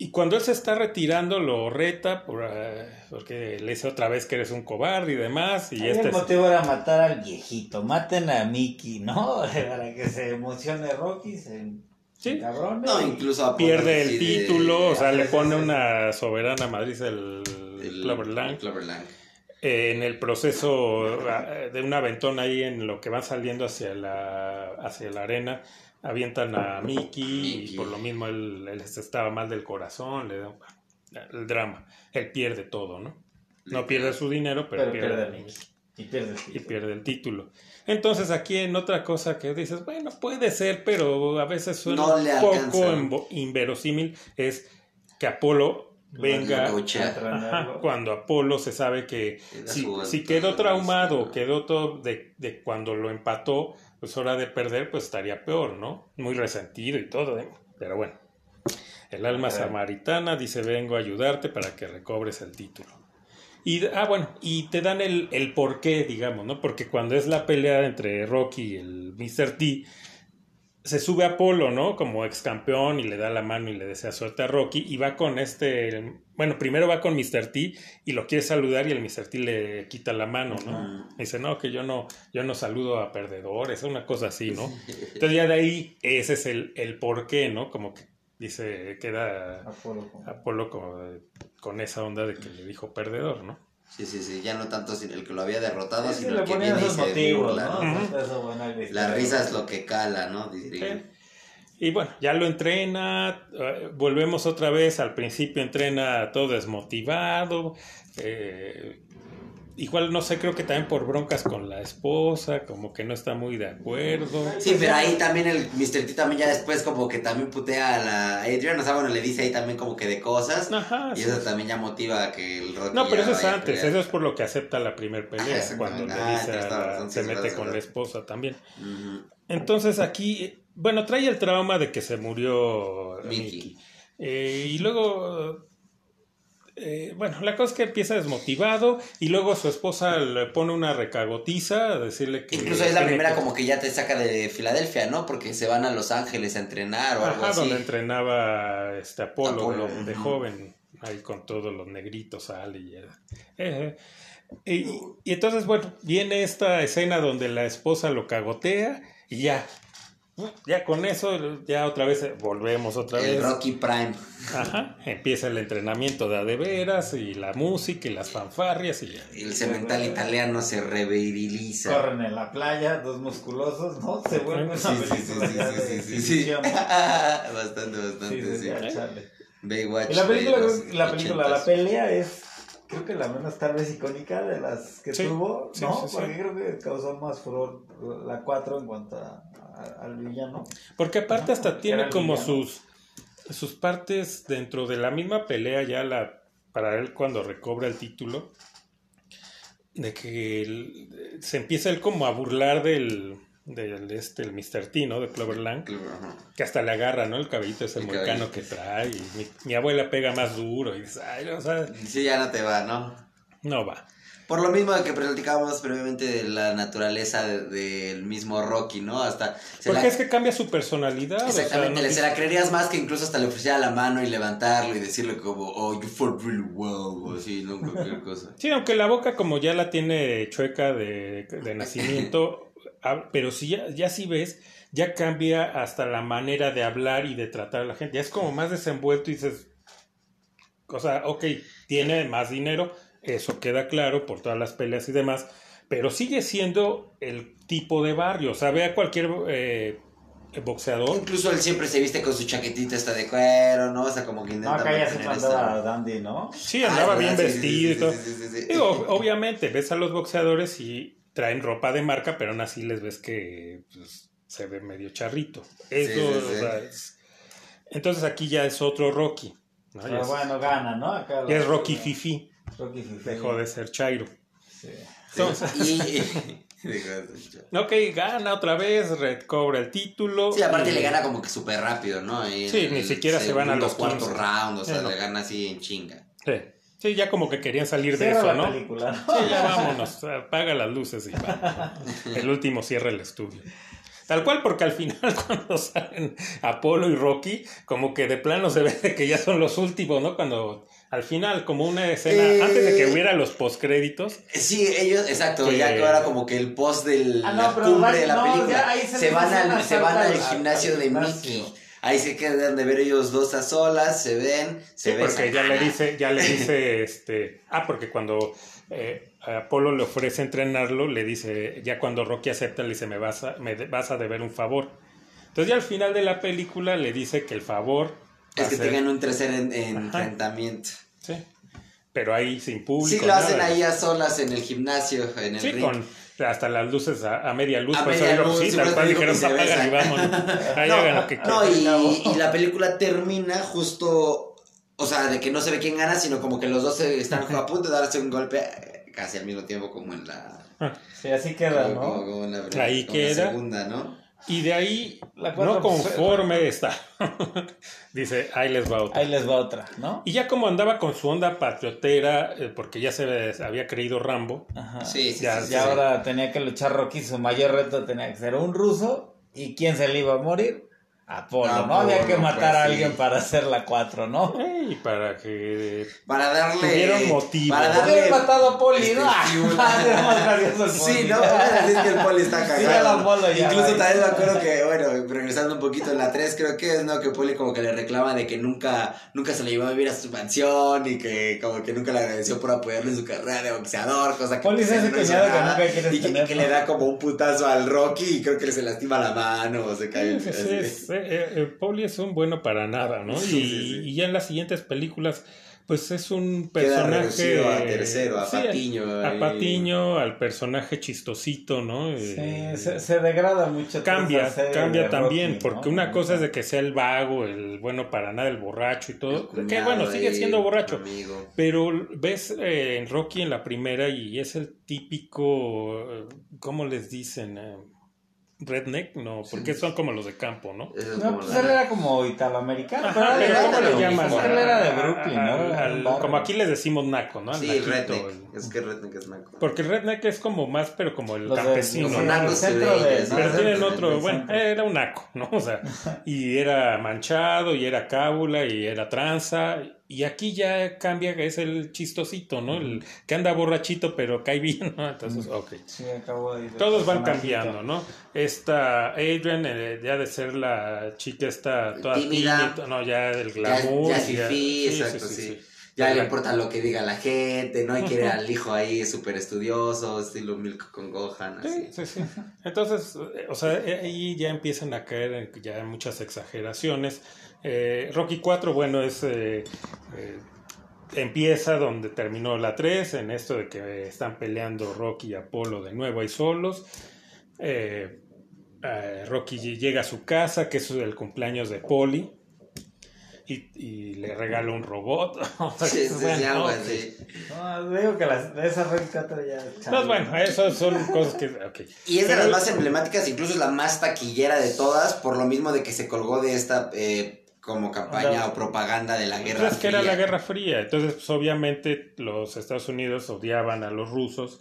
Y cuando él se está retirando, lo reta por, eh, porque le dice otra vez que eres un cobarde y demás. Y Ahí este el es- motivo era matar al viejito. Maten a Mickey, ¿no? [LAUGHS] Para que se emocione Rocky, se Sí. cabrón. No, incluso a pierde el de- título, o sea, le pone una soberana Madrid el, el-. Eh, en el proceso eh, de un aventón ahí en lo que van saliendo hacia la, hacia la arena, avientan a Mickey, y por lo mismo él, él estaba mal del corazón, le da el drama. Él pierde todo, ¿no? No pierde su dinero, pero, Pero pierde, pierde a Mickey. Y pierde el y título. pierde el título. Entonces aquí en otra cosa que dices, bueno, puede ser, pero a veces suena No un poco inverosímil, es que Apolo venga. A cuando Apolo se sabe que si, si quedó traumado, quedó todo de, de cuando lo empató, pues hora de perder, pues estaría peor, ¿no? Muy resentido y todo, ¿eh? Pero bueno, el alma samaritana dice, vengo a ayudarte para que recobres el título. Y, ah, bueno, y te dan el, el por qué, digamos, ¿no? Porque cuando es la pelea entre Rocky y el Mr. T, se sube a Apolo, ¿no? Como ex campeón y le da la mano y le desea suerte a Rocky y va con este, bueno, primero va con Mr. T y lo quiere saludar y el Mr. T le quita la mano, ¿no? Dice, no, que yo no, yo no saludo a perdedores, una cosa así, ¿no? [LAUGHS] Entonces ya de ahí ese es el, el por qué, ¿no? Como que dice, queda Apolo Apolo de- con esa onda de que le dijo perdedor, ¿no? Sí, sí, sí, ya no tanto sin el que lo había derrotado, Sí, sino el que ponían viene y se motivos, burla, ¿no? La risa es lo que cala, ¿no? Diría. Y bueno, ya lo entrena, eh, volvemos otra vez, al principio entrena todo desmotivado, eh, igual no sé, creo que también por broncas con la esposa, como que no está muy de acuerdo. Sí, pero ahí también el Mr. T también ya después como que también putea a la Adrian, o sea, bueno, le dice ahí también como que de cosas. Ajá, Y sí. eso también ya motiva a que el Rocky No, pero eso es antes, eso es por lo que acepta la primer pelea, Ah, exactamente. cuando le Ah, dice a la- razón, se mete con la esposa también. Entonces aquí, bueno, trae el trauma de que se murió Mickey. Mickey. Eh, y luego, eh, bueno, la cosa es que empieza desmotivado y luego su esposa le pone una recagotiza a decirle que... Incluso es la primera que- como que ya te saca de Filadelfia, ¿no? Porque se van a Los Ángeles a entrenar o algo así. donde entrenaba este Apolo, Apolo, de, joven, ahí con todos los negritos, era. eh, eh. y, y entonces, bueno, viene esta escena donde la esposa lo cagotea y ya. Ya con eso, ya otra vez eh, volvemos otra El vez. Rocky Prime. Ajá, empieza el entrenamiento de a de veras y la música y las fanfarrias y ya. El cemental italiano se reviriliza. Corren en la playa, dos musculosos, ¿no? Se vuelve una Sí, sí, sí, sí, ya sí, de sí, sí, sí. exhibición. [LAUGHS] bastante, bastante, sí. Baywatch. Y la película, la película, la 80s. pelea es, creo que la menos tal vez icónica de las que Sí, tuvo, ¿no? sí, sí. Porque creo que causó más furor la 4 en cuanto a- a- al villano. Porque aparte hasta tiene como villano. sus, sus partes dentro de la misma pelea ya la para él cuando recobra el título de que él- se empieza él como a burlar del del este el Mr. T, ¿no? De Cloverland, Ajá. que hasta le agarra, ¿no? El cabellito ese El moicano cabellito. que trae y mi, mi abuela pega más duro y dice, ay, o sea, Sí, ya no te va, ¿no? no va. Por lo mismo que platicábamos previamente de la naturaleza de- del mismo Rocky, ¿no? Hasta Porque la- es que cambia su personalidad, o sea, Exactamente, no- le- se la creerías más que incluso hasta le ofreciera la mano y levantarlo y decirle como, oh, you fought really well, o así, ¿no? [LAUGHS] Cualquier cosa. Sí, aunque la boca como ya la tiene chueca de, de nacimiento, hab- [LAUGHS] pero si ya, ya si ves, ya cambia hasta la manera de hablar y de tratar a la gente. Ya es como más desenvuelto y dices, o sea, ok, tiene más dinero, eso queda claro por todas las peleas y demás, pero sigue siendo el tipo de barrio. O sea, ve a cualquier eh, boxeador. Incluso él siempre se viste con su chaquetita esta de cuero, ¿no? O sea, como que No, acá ya se mandaba esa- dandy, ¿no? Sí, Ah, andaba es bien verdad, sí, sí, vestido y sí, todo. sí, sí, sí, sí. Digo, obviamente, ves a los boxeadores y traen ropa de marca, pero aún así les ves que pues, se ve medio charrito. Eso, Sí, sí, o sí. sea, es- Entonces aquí ya es otro Rocky. ¿no? Ya, Pero es, bueno, gana, ¿no? Acá ya la- es Rocky Fifi. Dejó de ser Chairo. Sí. Entonces, [LAUGHS] Y... Dijo, ok, gana otra vez, recobra el título. Sí, aparte y- le gana como que súper rápido, ¿no? En Sí, el ni siquiera se van a los cuarto 15. round, o sea, Sí, no. le gana así en chinga. Sí. Sí, ya como que querían salir de eso, la ¿no? película. Sí, ya vámonos, apaga las luces y va. El último cierra el estudio. Tal cual, porque al final [LAUGHS] cuando salen Apolo y Rocky, como que de plano se ve que ya son los últimos, ¿no? Cuando al final, como una escena, Eh. antes de que hubiera los postcréditos, Sí, ellos, exacto, Que- ya que ahora como que el post de Ah, la no, pero cumbre de la no, película se se, van al, se van al gimnasio de. Mickey. Ahí se quedan de ver ellos dos a solas, se ven, se sí, besan. porque ya le dice, ya le dice, [LAUGHS] este, ah, porque cuando eh, Apolo le ofrece entrenarlo, le dice, ya cuando Rocky acepta, le dice, me vas a, me vas a deber un favor. Entonces ya al final de la película le dice que el favor Es que ser- tengan un tercer en, enfrentamiento. Sí. Pero ahí sin público. Sí, lo hacen nada. ahí a solas en el gimnasio, en el Sí, ring. con hasta las luces a, a media luz. A por eso media luz, sí, tal cual dijeron, apagan y besan". vámonos. [LAUGHS] Ahí hagan lo que No, quieran. y, y la película termina justo, o sea, de que no se ve quién gana, sino como que los dos se están a punto de darse un golpe casi al mismo tiempo como en la... Sí, así queda, como- como- ¿no? como en la, Ahí como queda. segunda, ¿no? Y de ahí, La no pues, conforme está. [LAUGHS] Dice, ahí les va otra. Ahí les va otra, ¿no? Y ya como andaba con su onda patriotera, eh, porque ya se había creído Rambo, Ajá. Sí, sí, Ya, sí, Y sí. ahora tenía que luchar Rocky, su mayor reto tenía que ser un ruso ¿Y quién se le iba a morir? Apolo, ¿no? Había que matar pues, a sí. alguien para hacer la 4, ¿no? Y para que Para darle. Tuvieron motivo. Para Hubieran darle. matado a Poli, este, ¿no? [LAUGHS] sí, Ah, no, es que el poli está cagado. ya, Incluso güey. también me acuerdo que, bueno, regresando un poquito en la 3, creo que es, ¿no? Que Poli como que le reclama de que nunca, nunca se le llevó a vivir a su mansión y que como que nunca le agradeció por apoyarle en su carrera de boxeador, cosa que Poli es pues, no hizo cuñado que nunca quieres y que, y tener, que ¿no? le da como un putazo al Rocky y creo que le se lastima la mano o se cae. Sí, sí, eh, eh, Pauli es un bueno para nada, ¿no? Sí, y, sí, sí. y ya en las siguientes películas, pues es un Queda personaje. reducido a tercero, a sí, Patiño. A. Patiño, al personaje chistosito, ¿no? Sí, Eh, se, se degrada mucho. Cambia, cambia también, Rocky, porque ¿no? una cosa es de que sea el vago, el bueno para nada, el borracho y todo. El que bueno, sigue siendo borracho. amigo. Pero ves eh, en Rocky en la primera y es el típico, eh, ¿cómo les dicen? Eh, redneck, no, porque son como los de campo, ¿no? Es No, pues la- él era como italoamericano. Ajá, pero era ¿cómo le lo llaman? Él era de Brooklyn, ¿no? al- al- como aquí les decimos naco, ¿no? Al Sí, naquito, redneck. el- Es que redneck es naco. Porque el redneck es como más, pero como el Los campesino. el centro de- Pero tienen otro, bueno, centro. era un naco, ¿no? [LAUGHS] O sea, y era manchado, y era cábula, y era tranza, y aquí ya cambia, que es el chistosito, ¿no? El que anda borrachito, pero cae bien, ¿no? Entonces, ok. Sí, acabo de ir Todos van cambiando, ¿no? Esta Adrian, eh, ya de ser la chica esta toda Tímida. tímida, no, ya del Ya, glamour. ya ya- fifí, sí, exacto, sí, sí. sí, sí. Ya le Ya. importa lo que diga la gente, ¿no? Y quiere [LAUGHS] al hijo ahí súper estudioso, estilo Milk con Gohan, así. Sí, sí, sí. Entonces, eh, o sea, eh, ahí ya empiezan a caer en ya muchas exageraciones. Eh, Rocky 4, bueno, es... eh, eh, empieza donde terminó la 3, en esto de que están peleando Rocky y Apolo de nuevo ahí solos. Eh, eh, Rocky llega a su casa, que es el cumpleaños de Polly. Y, y le regala un robot. [LAUGHS] O sea, Sí, sí, sí, bueno, algo ok. así. No, digo que las, de esa Rocky 4 ya. No, bueno, eso son cosas que... Y es de Pero- las más emblemáticas, incluso es la más taquillera de todas, por lo mismo de que se colgó de esta eh, como campaña o propaganda de la guerra Es que era Fría. la Guerra Fría, entonces pues, obviamente los Estados Unidos odiaban a los rusos,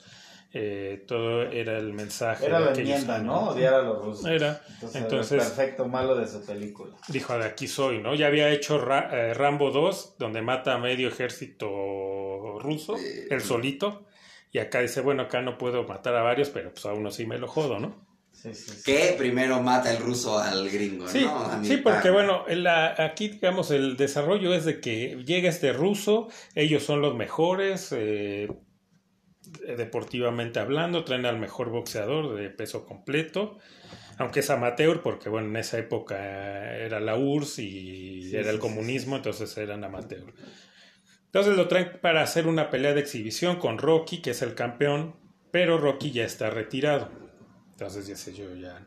eh, todo era el mensaje. Era la enmienda. ¿no? Odiar a los rusos. Era, Entonces, entonces el perfecto malo de su película. dijo, de aquí soy, ¿no? Ya había hecho Ra- eh, Rambo 2, donde mata a medio ejército ruso, Eh, él solito, y acá dice, bueno, acá no puedo matar a varios, pero pues a uno sí me lo jodo, ¿no? Sí, sí, sí. Que primero mata el ruso al gringo, Sí, ¿no? Sí, porque bueno, la- aquí digamos el desarrollo es de que llega este ruso, ellos son los mejores, eh, deportivamente hablando, traen al mejor boxeador de peso completo, aunque es amateur, porque bueno, en esa época era la URSS y era el comunismo, entonces eran amateur. Entonces lo traen para hacer una pelea de exhibición con Rocky, que es el campeón, pero Rocky ya está retirado. Entonces dice yo ya.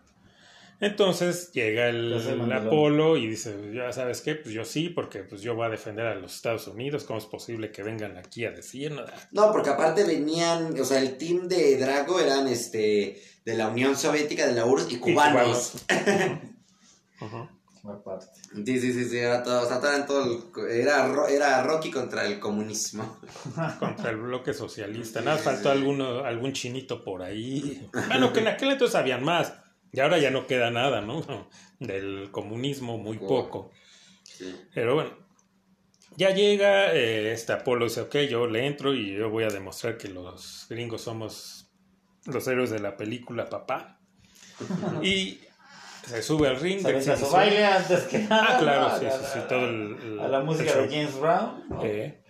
Entonces llega el, Ya. Apolo y dice, ya sabes qué, pues yo sí, porque pues yo voy a defender a los Estados Unidos, ¿cómo es posible que vengan aquí a decir nada? No, porque aparte venían, o sea, el team de Drago eran este de la Unión Soviética, de la URSS y cubanos. [LAUGHS] Ujú. Aparte. Sí, sí, sí, sí, era todo, o sea, todo, todo el- era, era Rocky contra el comunismo. [LAUGHS] Contra el bloque socialista. Nada, faltó alguno, algún chinito por ahí. [LAUGHS] Bueno, que en aquel entonces habían más. Y ahora ya no queda nada, ¿no? Del comunismo, muy poco. Sí. Pero bueno, ya llega eh, este Apolo dice, ok, yo le entro y yo voy a demostrar que los gringos somos los héroes de la película, papá. [LAUGHS] y se sube al ring. Se de avienta su baile antes que nada. Ah, claro, ¿no? sí, A [LAUGHS] sí, la- sí, todo el... el- A la música el de. James Brown. ¿no? Eh,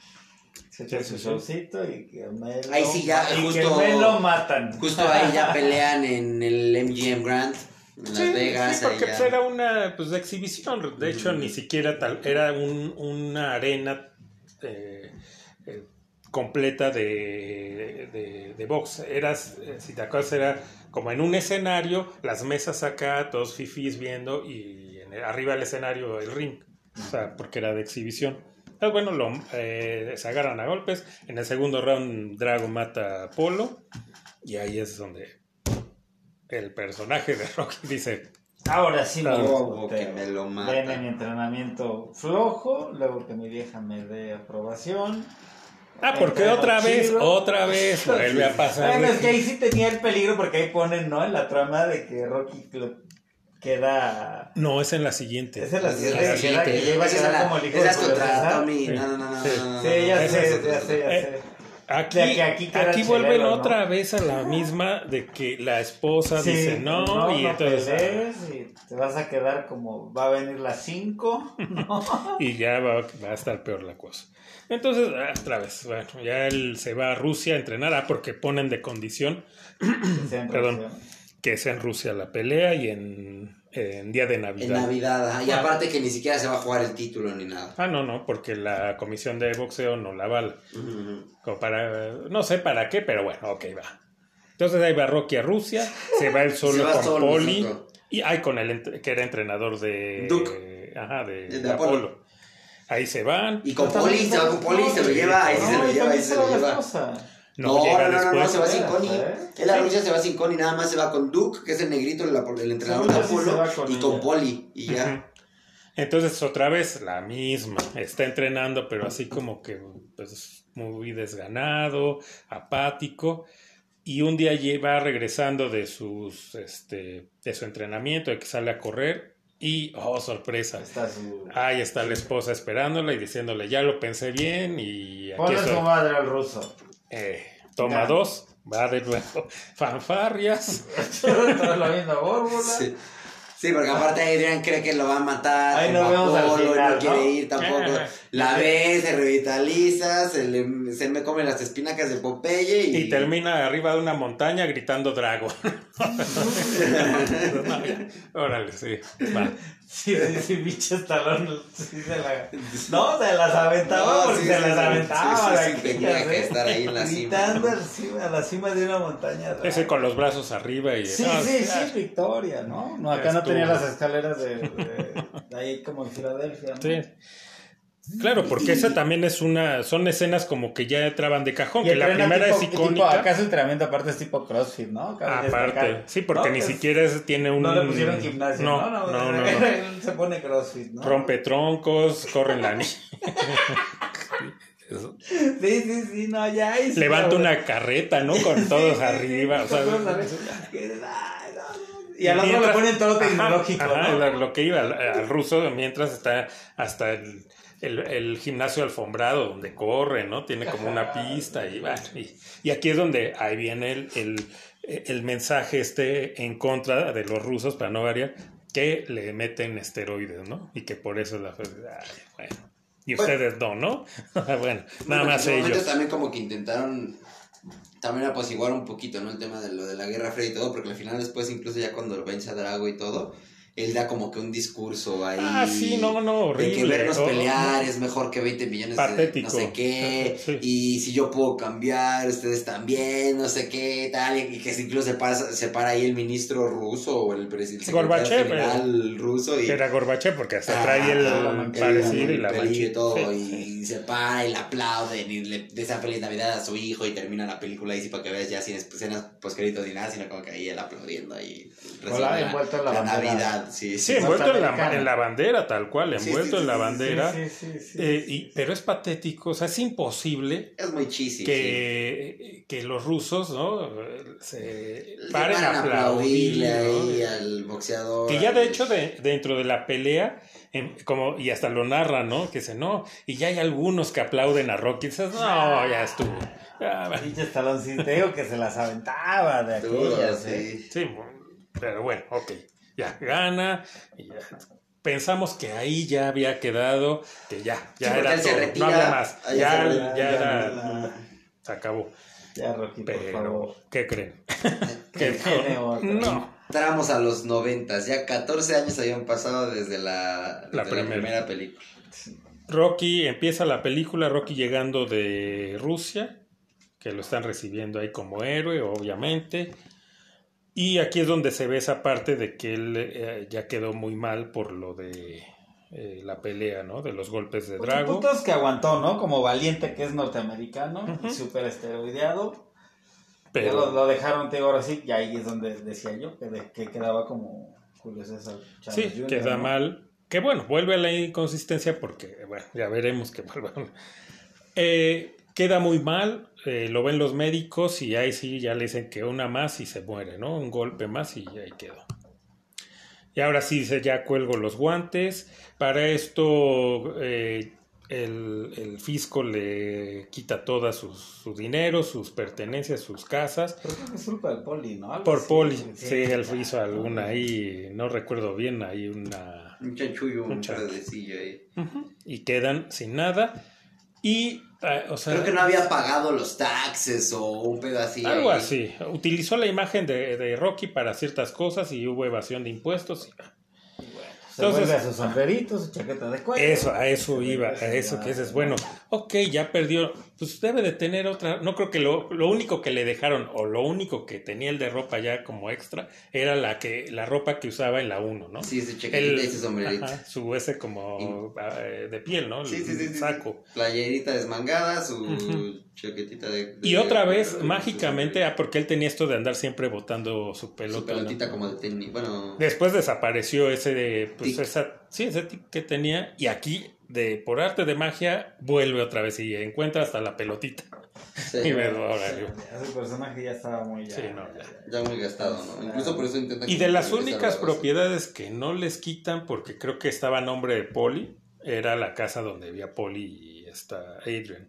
Se echa su showcito y que me lo, Ahí sí ya, y justo- que me lo matan. Justo ahí ya pelean en el MGM Grand, en Las Sí, Vegas. sí, porque pues, era una pues, de exhibición. De hecho, ni siquiera tal. Era un, una arena eh, eh, completa de, de, de box. Eras, eh, si te acuerdas, era como en un escenario, las mesas acá, todos fifís viendo y en el- arriba del escenario el ring. O sea, porque era de exhibición. Entonces, bueno, lo, eh, se agarran a golpes. En el segundo round, Drago mata a Polo. Y ahí es donde el personaje de Rocky dice: Ahora sí me que me lo mata. Ven en mi entrenamiento flojo, luego que mi vieja me dé aprobación. Ah, porque otra vez, chido. otra vez vuelve a pasar. Bueno, es que ahí sí tenía el peligro porque ahí ponen, ¿no? En la trama de que Rocky queda. No, es en la siguiente. Es en la Es siguiente. la siguiente. que ya iba a Esa es quedar la- como el hijo de contra César. Tommy. Sí. No, no, no, no, Sí. no, no, Sí, no, ya sé, es ya sé, ya Eh, sé. Aquí, aquí vuelven chelero, ¿no? otra vez a la misma de que la esposa Sí, dice no, y entonces ah, pelees y te vas a quedar como va a venir las [LAUGHS] 5, ¿no? y ya va, va a estar peor la cosa. Entonces, ah, otra vez, bueno, ya él se va a Rusia a entrenar, ah, porque ponen de condición [COUGHS] Perdón. que es en Rusia la pelea y en, en día de En Navidad. Navidad, ajá, y aparte que ni siquiera se va a jugar el título ni nada. Ah, no, no, porque la comisión de boxeo no la. Ujú, ujú. Como para, no sé para qué, pero bueno, ok, va. Entonces ahí va Rocky a Rusia, se va él [LAUGHS] solo va con solo, Poli, y ay, con el que era entrenador de... Duke. Ajá, de, De de Apolo. Apolo. Ahí se van, Y con Poli, se va con Poli, se lo lleva, ahí se lo lleva, ahí se lo lleva. no, No, llega no, no, se va sin ¿Eh? Connie. Él a Rusia se va sin Connie, nada más se va con Duke, que es el negrito, el, el entrenador de sí Apolo, va con y con. Poli, y ya. Entonces otra vez la misma, está entrenando pero así como que pues muy desganado, apático y un día lleva regresando de sus este de su entrenamiento de que sale a correr y oh sorpresa, Está su... ahí está la esposa esperándola y diciéndole ya lo pensé bien y aquí Ponle estoy". su madre al ruso. Eh, toma Ya. dos, va de nuevo, [LAUGHS] fanfarrias. [LAUGHS] La misma bórbola. Sí. Sí, porque aparte Adrian cree que lo va a matar. Ahí nos vemos al Apolo, final, no quiere ¿no? ir tampoco. La ve, se revitaliza, se, le, se me come las espinacas de Popeye y, Y termina arriba de una montaña gritando ya. [LAUGHS] [LAUGHS] Órale, sí. Va. Sí, sí, sí, pinche talón. Sí, se la... [LAUGHS] No, se las aventaba No, porque sí, se sí, las sí, aventaba. sí, tenía que estar ahí en la cima. Gritando a la cima de una montaña. Ese con los brazos arriba y. Sí, no, sí, sí, Victoria, ¿no? No, acá no tenía las escaleras de, de, de ahí como en Filadelfia, ¿no? Sí. Claro, porque esa también es una. Son escenas como que ya entraban de cajón. Y Que la primera tipo- es tipo- icónica. acá su entrenamiento aparte es tipo CrossFit, ¿no? Aparte, acá. sí, porque No, ni es- siquiera es- tiene un. No le pusieron gimnasio, No, ¿no? [LAUGHS] no, no, se pone CrossFit, ¿no? Rompe troncos, corre en la. Sí, sí, sí, no, ya. sí, Levanta una carreta, ¿no? Con todos Sí, arriba. sí, o sea, [LAUGHS] no, no. Y al otro le ponen todo Ajá, tecnológico, ajá, ¿no? lo, lo que iba al, al ruso mientras está hasta el, el- el gimnasio alfombrado donde corre, ¿no? Tiene como una pista y, bueno, y, y aquí es donde ahí viene el, el, el mensaje este en contra de los rusos, para no variar, que le meten esteroides, ¿no? Y que por eso es la... Ay, bueno. Y ustedes no, ¿no? [LAUGHS] bueno, nada Bueno, más en ellos. también como que intentaron también apaciguar un poquito, ¿no? El tema de lo de la Guerra Fría y todo, porque al final después incluso ya cuando vence a Drago y todo, él da como que un discurso ahí. Ah, sí, no, no, De que horrible. vernos Oh, pelear es mejor que 20 millones Patético. de no sé qué. [LAUGHS] Sí. Y si yo puedo cambiar, ustedes también, no sé qué, tal. Y que incluso se, pasa, se para ahí el ministro ruso o el presidente Gorbachev, general ruso. Y, Que era Gorbachev porque hasta Ah, trae el la parecido y la pelillo y todo, Sí. y se para y le aplauden y le desean feliz Navidad a su hijo y termina la película y sí para que veas ya sin escenas postcréditos ni nada, sino como que ahí él aplaudiendo ahí Hola, envuelto en la bandera. Sí, Sí, sí. envuelto en la, en la bandera, tal cual, envuelto sí, en la bandera. Sí, sí, sí. Eh, y, pero es patético, o sea, es imposible Es muy cheesy. que, que los rusos, ¿no? Se Le paren van a aplaudir. aplaudirle ¿no? ahí al boxeador. Que ya de hecho de- dentro de la pelea, em, como, y hasta lo narran, ¿no? Que dice, no, y ya hay algunos que aplauden a Rocky, y dices, no, ya estuvo. Ya, va". Pinche talonciteo que se las aventaba de aquellas, ¿eh? sí. Sí, pero bueno, ok, ya gana, y ya. Pensamos que ahí ya había quedado, que ya, ya Sí, era todo, retira, no había más, ya, ya, era, se acabó. Ya, Rocky, por Pero, favor. ¿qué creen? [LAUGHS] No. Entramos a los noventas, ya 14 años habían pasado desde la, La desde la primera. primera película. Rocky empieza la película, Rocky llegando de Rusia, que lo están recibiendo ahí como héroe, obviamente. Y aquí es donde se ve esa parte de que él eh, ya quedó muy mal por lo de eh, la pelea, ¿no? De los golpes de Drago. Puntos que aguantó, ¿no? Como valiente que es norteamericano y Ujú. súper esteroideado. Pero lo, lo dejaron, te digo, ahora sí, y ahí es donde decía yo que, de- que quedaba como Julio César Chávez sí, Jr., queda ¿no? mal. Que bueno, vuelve a la inconsistencia porque, bueno, ya veremos que vuelva. [LAUGHS] Eh, queda muy mal, eh, lo ven los médicos y ahí sí ya le dicen que una más y se muere, ¿no? Un golpe más y ahí quedó. Y ahora sí dice, ya cuelgo los guantes. Para esto eh, el, el fisco le quita todo su, su dinero, sus pertenencias, sus casas. Pero creo que es culpa del poli, ¿no? Algo Por así, Poli, sí, él hizo alguna ahí, no recuerdo bien, ahí una... Un chanchullo, un pedacillo ahí. Y quedan sin nada. Y, o sea... Creo que no había pagado los taxes o un pedacillo. Algo ahí. así. Utilizó la imagen de, de Rocky para ciertas cosas y hubo evasión de impuestos. Se Entonces- vuelve a su sombrerito, su chaqueta de cuello. Eso, a eso Se iba, a regresa eso que ese es bueno. Ok, ya perdió. Pues debe de tener otra. No creo que lo, lo único que le dejaron o lo único que tenía el de ropa ya como extra era la que la ropa que usaba en la 1, ¿no? Sí, ese chaquetita y ese sombrerito. ajá, su ese como eh, de piel, ¿no? El Sí, sí, sí, sí, saco. Playerita desmangada, su Ujú. chaquetita de, de- Y otra vez, de- mágicamente, ah, porque él tenía esto de andar siempre botando su su pelota. ¿no? pelotita como de tenis. Bueno, Después desapareció ese de, pues Tic. esa, sí, ese tic que tenía y aquí de por arte de magia vuelve otra vez y encuentra hasta la pelotita. sí, [LAUGHS] Y me ahora, Ese personaje ya estaba muy ya. Sí, no, ya. ya muy gastado, ¿no? Incluso por eso intentan... Y de las únicas propiedades que no les quitan porque creo que estaba a nombre de Polly era la casa donde había Polly y está Adrian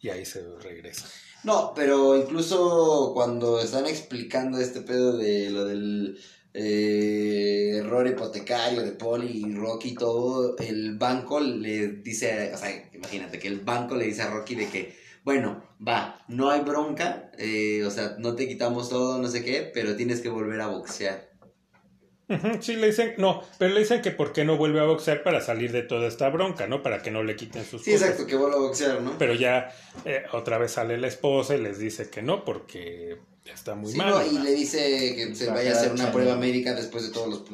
y ahí se regresa. No, pero incluso cuando están explicando este pedo de lo del eh, error hipotecario de Poli y Rocky todo, el banco le dice, o sea, imagínate que el banco le dice a Rocky de que, bueno, va, no hay bronca, eh, o sea, no te quitamos todo, no sé qué, pero tienes que volver a boxear. Sí, le dicen, no, pero le dicen que por qué no vuelve a boxear para salir de toda esta bronca, ¿no? Para que no le quiten sus Sí, cosas. exacto, que vuelva a boxear, ¿no? Pero ya eh, otra vez sale la esposa y les dice que no porque está muy Sí, mal. no, y le dice que se vaya a hacer una prueba médica después de todos los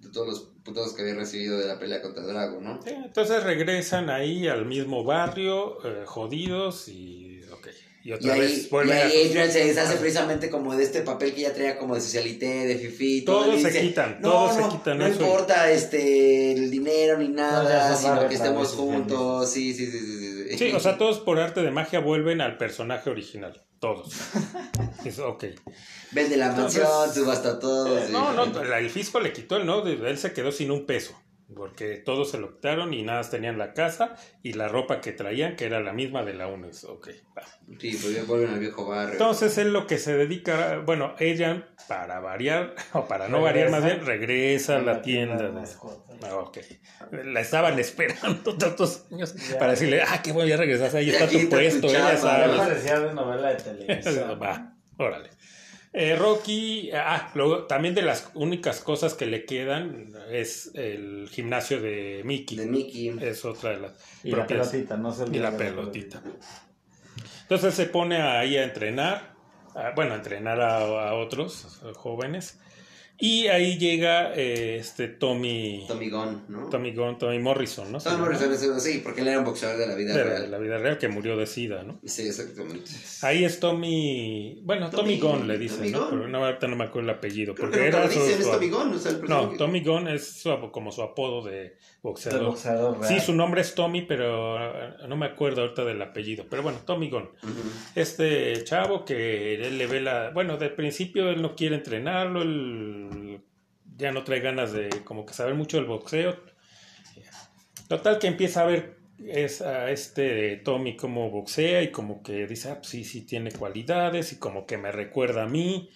de todos los putazos que había recibido de la pelea contra Drago, ¿no? Sí, entonces regresan ahí al mismo barrio, eh, jodidos y Y Y otra ahí, vez y vuelven a... ahí Adrian se deshace precisamente como de este papel que ya traía como de socialité, de fifi. Todos se dice, quitan, no, todos no, se quitan no eso importa este, el dinero ni No, nada, son sino que estemos juntos. Sí, sí, sí, sí, sí, sí. Sí, o sea, todos por arte de magia vuelven al personaje original. Todos. [LAUGHS] Es ok. Vende la Entonces- mansión, subasta todo. Eh, sí. No, no, el fisco le quitó el no, él se quedó sin un peso. Porque todos se lo quitaron y nada tenían la casa y la ropa que traían, que era la misma de la UNES. Ok, va. Sí, pues ya vuelven al viejo barrio. Entonces él lo que se dedica, bueno, ella para variar, [LAUGHS] o para no variar más bien, regresa a la tienda. de-. Ah, ok. La estaban esperando [LAUGHS] tantos años Ya. para decirle, ah, qué bueno, ya regresaste, ahí está tu puesto, ella Ya sabe. parecía de novela de [LAUGHS] televisión. Va, órale. Eh, Rocky, ah, luego también de las únicas cosas que le quedan es el gimnasio de Mickey. De Mickey. Es otra de las Y la pelotita, no se y la pelotita. Entonces se pone ahí a entrenar, a- bueno, a entrenar a, a otros jóvenes. Y ahí llega eh, este Tommy, Tommy Gunn, ¿no? Tommy Gunn, Tommy Morrison, ¿no? Tommy Morrison, ese- sí, porque él era un boxeador de la vida de, real. la vida real que murió de sida, ¿no? Sí, exactamente. Ahí es Tommy, bueno, Tommy, Tommy- Gunn le dicen, ¿no? Pero no, ahorita no me acuerdo el apellido, Creo porque que era lo su, es Tommy Gunn, o sea, el No. Tommy Gunn es su- como su apodo de El boxeador. boxeador. Sí, su nombre es Tommy, pero eh, no me acuerdo ahorita del apellido. Pero bueno, Tommy Gunn. Este chavo que él le ve la... Bueno, del principio él no quiere entrenarlo, él ya no trae ganas de como que saber mucho del boxeo. Total que empieza a ver es a este Tommy como boxea y como que dice, ah, pues sí, sí tiene cualidades y como que me recuerda a mí.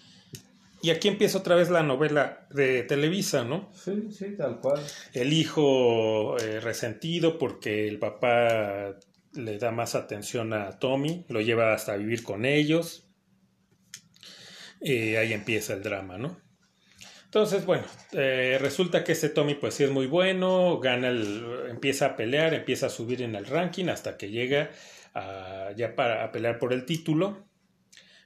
Y aquí empieza otra vez la novela de Televisa, ¿no? Sí, sí, tal cual. El hijo eh, resentido porque el papá le da más atención a Tommy, lo lleva hasta vivir con ellos. Eh, ahí empieza el drama, ¿no? Entonces, bueno, eh, resulta que este Tommy pues sí es muy bueno, gana el, empieza a pelear, empieza a subir en el ranking hasta que llega a, ya para a pelear por el título.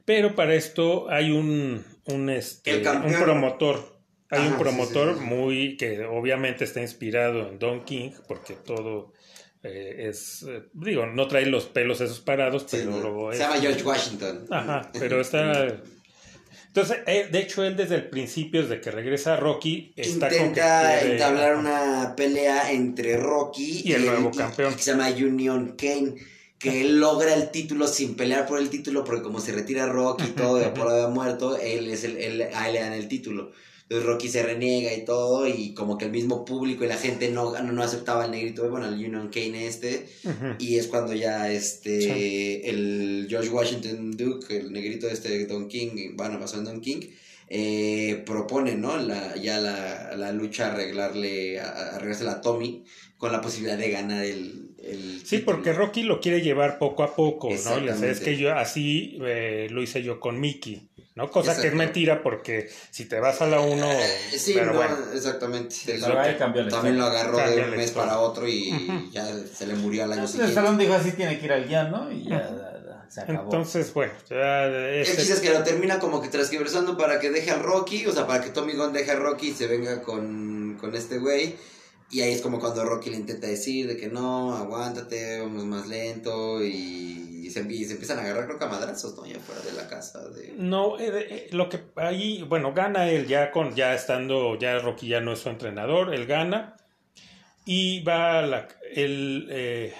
Pero para esto hay un, un, este, un promotor. Hay Ajá, un promotor sí, sí. muy que obviamente está inspirado en Don King, porque todo eh, es, eh, digo, no trae los pelos esos parados, pero Se llama George Washington. Ajá, [LAUGHS] pero está. Entonces, eh, de hecho, él desde el principio, desde que regresa Rocky, está Intenta entablar una pelea entre Rocky Y el nuevo campeón. que se llama Union Kane. Que él logra el título sin pelear por el título, porque como se retira Rocky y todo, de por haber muerto, él es el, él, a él le dan el título. Entonces Rocky se reniega y todo, y como que el mismo público y la gente no, no, no aceptaba al negrito, bueno, el Union Kane este, y es cuando ya este, el George Washington Duke, el negrito este de Don King, bueno, basado en Don King, eh, propone, ¿no? La, ya la, la lucha arreglarle, a- arreglársela a Tommy con la posibilidad de ganar el, el Sí, porque Rocky lo quiere llevar poco a poco, ¿no? Es que yo así eh, lo hice yo con Mickey, ¿no? Cosa que es Exacto. mentira porque si te vas a la 1, Eh, sí, pero no, bueno. exactamente. El- cambió la también lo agarró de Cambia un la mes historia. para otro y ya se le murió al año Entonces el siguiente. salón dijo así tiene que ir al guion, ¿no? Y ya, se acabó. Entonces, bueno, ya El este- chiste es que lo termina como que transversando para que deje al Rocky, o sea, para que Tommy Gunn deje a Rocky y se venga con, con este güey. Y ahí es como cuando Rocky le intenta decir de que no, aguántate, vamos más lento. Y se, se empiezan a agarrar, creo que a madrazos, ¿no? Ya fuera de la casa. De... No, eh, eh, lo que ahí, bueno, gana él ya con, ya estando, ya Rocky ya no es su entrenador, él gana y va a la, él, eh,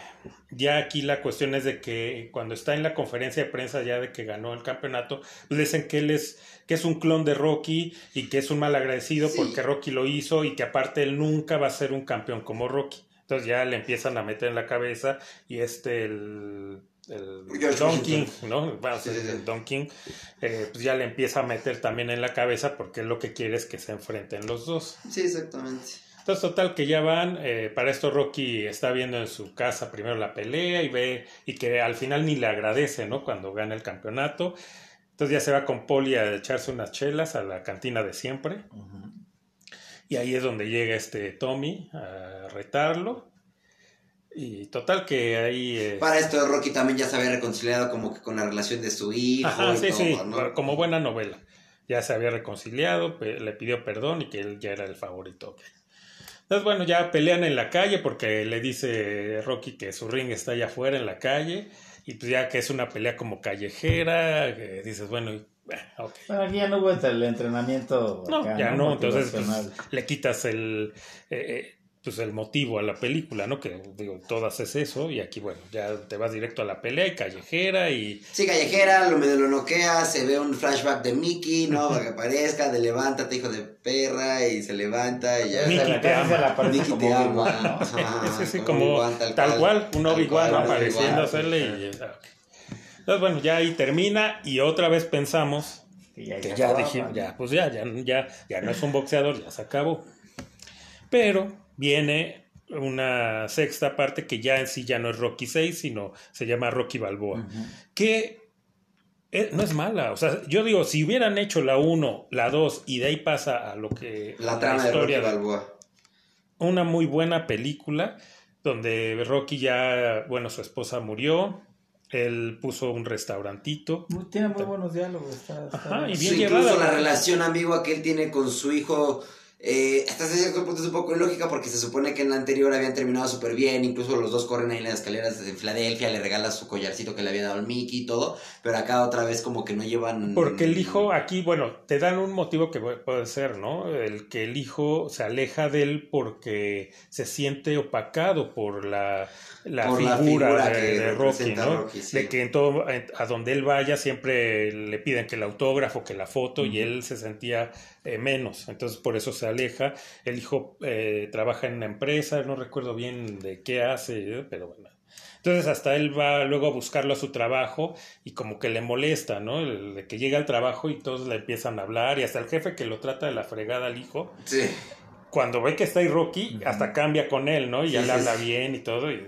ya aquí la cuestión es de que cuando está en la conferencia de prensa ya de que ganó el campeonato, le dicen que él es, que es un clon de Rocky y que es un mal agradecido Sí. porque Rocky lo hizo y que aparte él nunca va a ser un campeón como Rocky. Entonces ya le empiezan a meter en la cabeza y este el, Don King. ¿no? Vamos, Sí, sí, sí. el Don King, eh, pues ya le empieza a meter también en la cabeza porque él lo que quiere es que se enfrenten los dos. Sí, exactamente. Entonces, total, que ya van. eh, para esto, Rocky está viendo en su casa primero la pelea y ve, y que al final ni le agradece, ¿no? Cuando gana el campeonato. Entonces ya se va con Poli a echarse unas chelas a la cantina de siempre. Y ahí es donde llega este Tommy a retarlo. Y total que ahí... eh, Para esto Rocky también ya se había reconciliado como que con la relación de su hijo Ajá, y sí, todo, sí, ¿no? como buena novela. Ya se había reconciliado, le pidió perdón y que él ya era el favorito. Entonces, bueno, ya pelean en la calle porque le dice Rocky que su ring está allá afuera en la calle y pues ya que es una pelea como callejera, que dices, bueno, y- eh, ok. Bueno, aquí ya no hubo el entrenamiento. No, acá, ya no, entonces pues, le quitas el, eh, eh, pues el motivo a la película, ¿no? Que digo, todas es eso y aquí, bueno, ya te vas directo a la pelea y callejera y... Sí, callejera, lo medio lo noquea, se ve un flashback de Mickey, ¿no? Para que aparezca, de levántate, hijo de perra, y se levanta y ya. Mickey la- te ama. aparece Mickey como te ama. ¿no? Ajá, Sí, sí, como tal, cual, un Obi-Wan apareciendo, Obi-Wan. hacerle y... ah. Entonces, bueno, ya ahí termina y otra vez pensamos Que ya, ya acababa, dijimos, ya, pues ya, ya, ya, ya no es un boxeador, ya se acabó. Pero viene una sexta parte que ya en sí ya no es Rocky 6, sino se llama Rocky Balboa, que eh, no es mala. O sea, yo digo, si hubieran hecho la 1, la 2 y de ahí pasa a lo que... La trama de Rocky Balboa. una muy buena película donde Rocky ya, bueno, su esposa murió, él puso un restaurantito. Tiene muy buenos diálogos. Está, está Ajá, y bien. bien Sí, llevada. incluso la relación ambigua que él tiene con su hijo, eh, hasta cierto punto es un poco ilógica porque se supone que en la anterior habían terminado súper bien, incluso los dos corren ahí en las escaleras desde Filadelfia, le regala su collarcito que le había dado al Mickey y todo, pero acá otra vez como que no llevan... Porque el hijo aquí, bueno, te dan un motivo que pu- puede ser, ¿no? El que el hijo se aleja de él porque se siente opacado por la, la Por figura, la figura de, que de Rocky, ¿no? a Rocky, sí. De que en todo, a donde él vaya siempre le piden que el autógrafo, que la foto, y él se sentía eh, menos. Entonces por eso se aleja. El hijo eh, trabaja en una empresa, no recuerdo bien de qué hace, pero bueno. Entonces hasta él va luego a buscarlo a su trabajo y como que le molesta, ¿no? El que llega al trabajo y todos le empiezan a hablar y hasta el jefe que lo trata de la fregada al hijo, Sí. cuando ve que está ahí Rocky, hasta cambia con él, ¿no? Y ya Sí, le habla sí. bien y todo. y-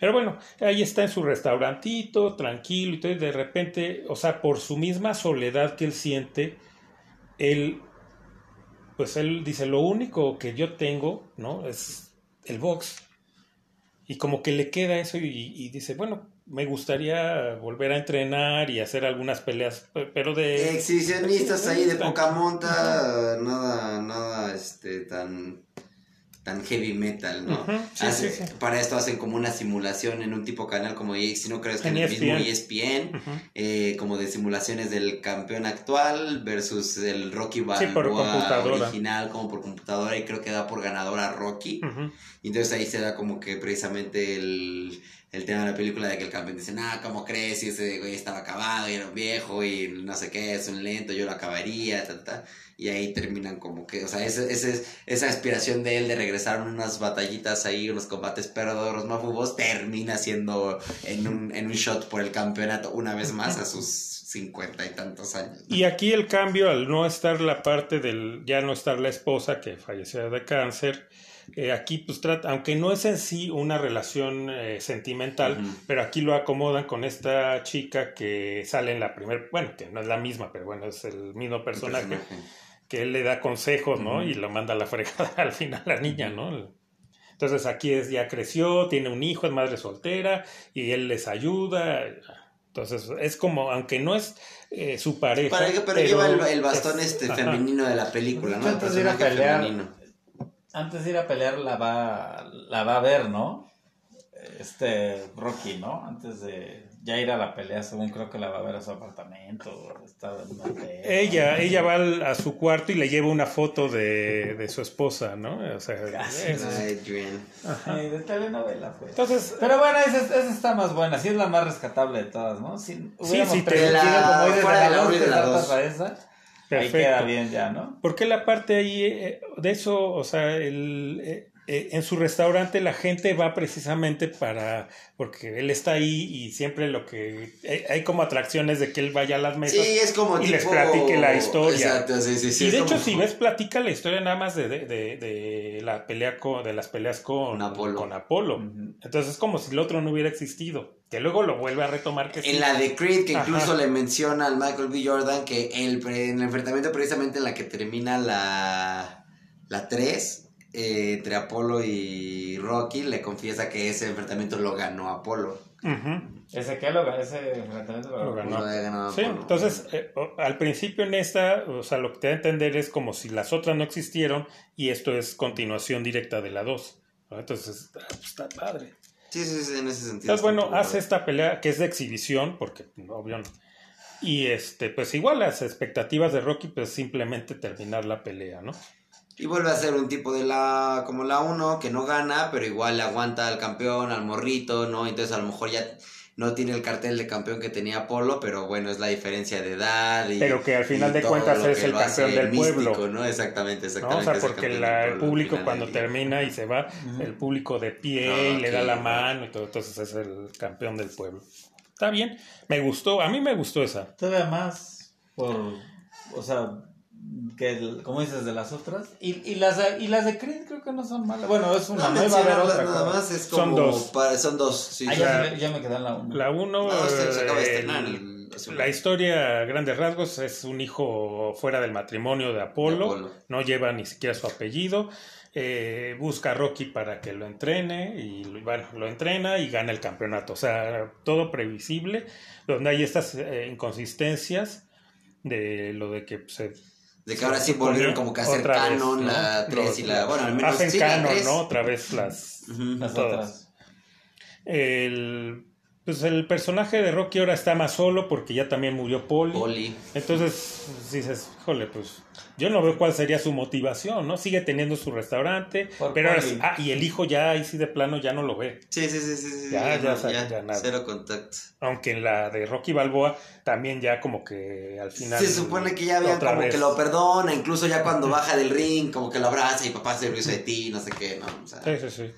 Pero bueno, ahí está en su restaurantito, tranquilo y todo, y de repente, o sea, por su misma soledad que él siente, él, pues él dice, lo único que yo tengo, ¿no? Es el box. Y como que le queda eso y, y dice, bueno, me gustaría volver a entrenar y hacer algunas peleas, pe- pero de... Exhibicionistas ahí de poca monta, nada, nada, este, tan, tan heavy metal, ¿no? Sí, Hace- sí, sí. Para esto hacen como una simulación en un tipo canal como si no crees que En el mismo ESPN. Ujú. eh, como de simulaciones del campeón actual versus el Rocky Balboa original, como por computadora, y creo que da por ganador a Rocky. Y Entonces ahí se da como que precisamente el, el tema de la película de que el campeón dice, ah, ¿cómo crees? Y ese güey estaba acabado y era un viejo y no sé qué, es un lento, yo lo acabaría, ta, ta. Y ahí terminan como que, o sea, ese, ese, esa aspiración de él de regresar a unas batallitas ahí, unos combates perdoros mafubos, termina siendo en un, en un shot por el campeonato una vez más a sus cincuenta y tantos años. Y aquí el cambio al no estar la parte del, ya no estar la esposa que falleció de cáncer, eh, aquí pues trata, aunque no es en sí una relación eh, sentimental, pero aquí lo acomodan con esta chica que sale en la primera, bueno, que no es la misma, pero bueno, es el mismo personaje, que él le da consejos, ¿no? Y lo manda a la fregada [LAUGHS] al final la niña, ¿no? Entonces aquí es, ya creció, tiene un hijo, es madre soltera, y él les ayuda. Entonces es como, aunque no es eh, su pareja. Pero, pero lleva el, el es- bastón este ajá. femenino de la película, ¿no? El ir a personaje pelear. femenino. Antes de ir a pelear la va, la va a ver, ¿no? Este Rocky, ¿no? Antes de ya ir a la pelea, según creo que la va a ver a su apartamento. Está en un hotel. Ella, ella va al- a su cuarto y le lleva una foto de, de su esposa, ¿no? O sea, Casi, es- Adrian. Ay, de telenovela, pues. entonces, Pero bueno, esa, esa está más buena, sí es la más rescatable de todas, ¿no? Si hubiéramos sí, te- la- como fuera de de la dos, uno y de la dos. a esa, ahí Perfecto. queda bien ya, ¿no? porque la parte ahí eh, de eso, o sea, el, eh, eh, en su restaurante la gente va precisamente para, porque él está ahí y siempre lo que, hay, hay como atracciones de que él vaya a las mesas. Sí, es como y tipo... les platique la historia. Exacto, sí, sí, sí. y de hecho, como- [LAUGHS] si ves, platica la historia nada más de, de, de, de la pelea con, de las peleas con Con Apolo. con Apolo. Entonces es como si el otro no hubiera existido. Que luego lo vuelve a retomar que sí. En la de Creed, que incluso Ajá. le menciona al Michael B. Jordan que el, pre- en el enfrentamiento precisamente en la que termina la, la 3, eh, entre Apolo y Rocky, le confiesa que ese enfrentamiento lo ganó Apolo. Ese que lo ese enfrentamiento lo Lo ganó. Lo había ganado Sí, Apolo. entonces eh, al principio en esta, o sea, lo que te da a entender es como si las otras no existieron y esto es continuación directa de la 2. ¿no? Entonces, ah, pues, está padre. Sí, sí, sí, en ese sentido. Entonces, bueno, hace padre. esta pelea que es de exhibición, porque obvio no. Y este, pues igual las expectativas de Rocky, pues simplemente terminar la pelea, ¿no? Y vuelve a ser un tipo de la, como la 1, que no gana, pero igual le aguanta al campeón, al morrito, ¿no? Entonces a lo mejor ya no tiene el cartel de campeón que tenía Apolo, pero bueno, es la diferencia de edad. Y, Pero que al final de cuentas es el campeón del místico, pueblo. ¿no? Exactamente, ¿no? O exactamente. sea, el porque la- el público cuando del termina y se va, el público de pie y le da la mano y todo, entonces es el campeón del pueblo. Está bien, me gustó, a mí me gustó esa. Todavía más por, o sea, que el- como dices de las otras y, y las de, y las de Creed creo que no son malas. Bueno, es una, No, no, iba a haber mencionarlas otra nada cosa. más, es Son como dos. para- son dos, sí. Ah, sí. ya, La- se- ya me quedé en la 1. La uno, No, este se acaba de eh, estrenar el- la historia a grandes rasgos es un hijo fuera del matrimonio de Apolo, De Apolo. no lleva ni siquiera su apellido, eh, busca a Rocky para que lo entrene y bueno, lo entrena y gana el campeonato, o sea, todo previsible, donde hay estas eh, inconsistencias de lo de que pues, se De que ahora sí volvieron como que a hacer otra vez, canon ¿no? la 3 y la... Bueno, al menos hacen sí, la canon, 3. ¿no? Otra vez las Ujú. Las todas. otras. el pues el personaje de Rocky ahora está más solo porque ya también murió Polly. Poli. Entonces dices, híjole, pues yo no veo cuál sería su motivación, ¿no? Sigue teniendo su restaurante, Por pero ahora, Polly. ah, y el hijo ya ahí sí de plano ya no lo ve. Sí, sí, sí, sí. sí, Ya, sí, ya no, sa- ya nada. Cero contacto. Aunque en la de Rocky Balboa también ya como que al final... Se supone que ya había como vez. que lo perdona, incluso ya cuando baja del ring, como que lo abraza y papá se hizo de ti, no sé qué, ¿no? O sea, Sí, sí, sí.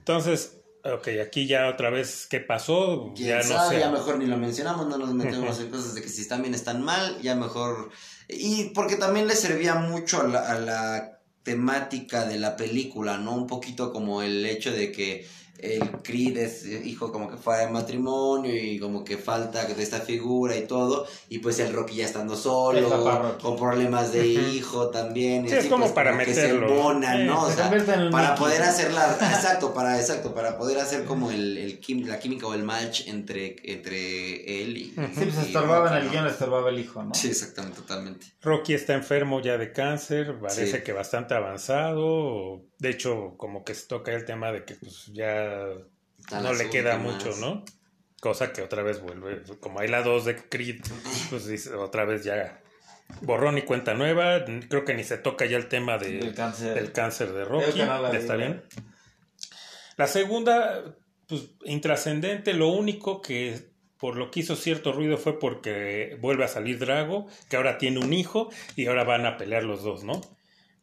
Entonces, ok, aquí ya otra vez, ¿qué pasó? Ya no sé. ya mejor ni lo mencionamos, no nos metemos [LAUGHS] en cosas de que si están bien están mal, ya mejor. Y porque también le servía mucho a la, a la temática de la película, ¿no? Un poquito como el hecho de que el Creed es hijo como que fuera de matrimonio y como que falta de esta figura y todo, y pues el Rocky ya estando solo, con problemas de hijo también, Sí, es así, como pues, para que se meterlo. embonan, ¿no? O se sea, para Mickey. poder hacer la exacto para exacto para poder hacer como el, el quim- la química o el match entre entre Sí, pues estorbaba en el guion, le estorbaba el hijo, ¿no? sí exactamente totalmente Rocky está enfermo ya de cáncer, parece Sí. que bastante avanzado. De hecho, como que se toca el tema de que pues ya no le queda mucho, ¿no? Cosa que otra vez vuelve. Como hay la 2 de Creed, pues dice, otra vez ya borrón y cuenta nueva. Creo que ni se toca ya el tema de, Del cáncer. del cáncer de Rocky. no ¿Está bien? La segunda, pues, intrascendente. Lo único que por lo que hizo cierto ruido fue porque vuelve a salir Drago, que ahora tiene un hijo y ahora van a pelear los dos, ¿no?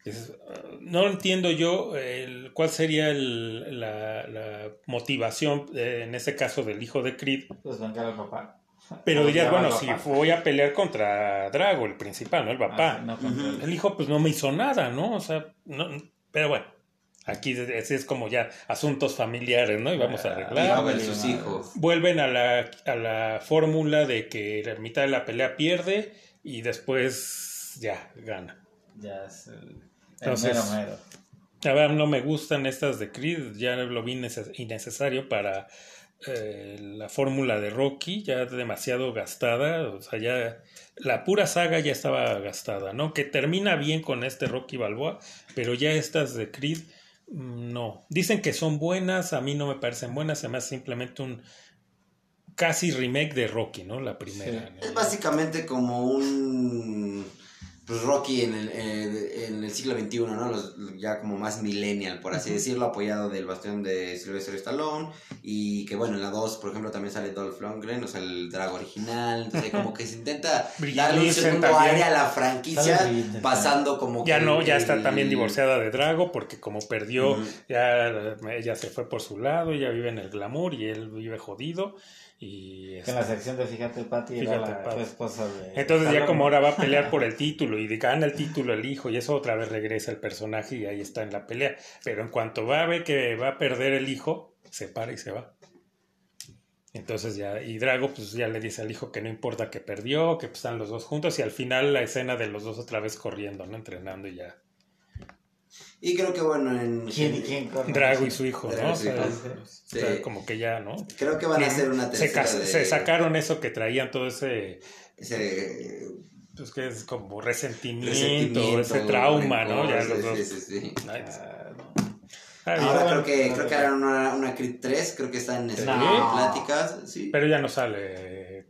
Es- no entiendo yo el- cuál sería el- la, la motivación eh, en ese caso del hijo de Creed, Pues vengar al papá. pero O dirías, bueno, si papá. voy a pelear contra Drago, el principal, ¿no? El papá. Ah, no, contra- El hijo pues no me hizo nada, ¿no? O sea, no, pero bueno, aquí es, es como ya asuntos familiares, ¿no? Y vamos a Ah, arreglar. Sí, sus hijos. Vuelven a la, a la fórmula de que la mitad de la pelea pierde y después ya gana. Ya es el, el Entonces- mero mero. La verdad no me gustan estas de Creed, ya lo vi neces- innecesario para eh, la fórmula de Rocky, ya demasiado gastada, o sea, ya la pura saga ya estaba gastada, ¿no? Que termina bien con este Rocky Balboa, pero ya estas de Creed, no. Dicen que son buenas, a mí no me parecen buenas, se me hace simplemente un casi remake de Rocky, ¿no? La primera. Sí. ¿no? Es básicamente como un pues, Rocky en el, eh, en el siglo XXI, ¿no? Los, ya como más millennial, por así decirlo, apoyado del bastión de Sylvester Stallone. Y que bueno, en la 2, por ejemplo, también sale Dolph Lundgren, o sea, el Drago original. Entonces, como que se intenta [LAUGHS] darle un segundo aire a la franquicia, pasando como Ya que no, ya el- está también divorciada de Drago porque como perdió, ya ella se fue por su lado, ella vive en el glamour y él vive jodido y este, en la sección de Fíjate Pati era la Pati. esposa de... entonces ya como ahora va a [LAUGHS] pelear por el título y gana el título el hijo y eso otra vez regresa el personaje y ahí está en la pelea, pero en cuanto va a ver que va a perder el hijo, se para y se va. Entonces ya, y Drago pues ya le dice al hijo que no importa que perdió, que pues, están los dos juntos y al final la escena de los dos otra vez corriendo, ¿no? Entrenando y ya. Y creo que bueno, en... ¿Quién y quién corre? Drago y su hijo, Drago ¿no? y O su sea, hijo. o sea, Sí. como que ya, ¿no? Creo que van a hacer una se, tercera cas- de- se sacaron eso que traían todo ese, ese pues que es como resentimiento, resentimiento, ese trauma, ¿no? Ya los sí, dos. sí, sí, sí. Ay, Ah, ay, Ahora bueno, creo que creo que harán una, una Creed 3, creo que están en No. pláticas, sí. pero ya no sale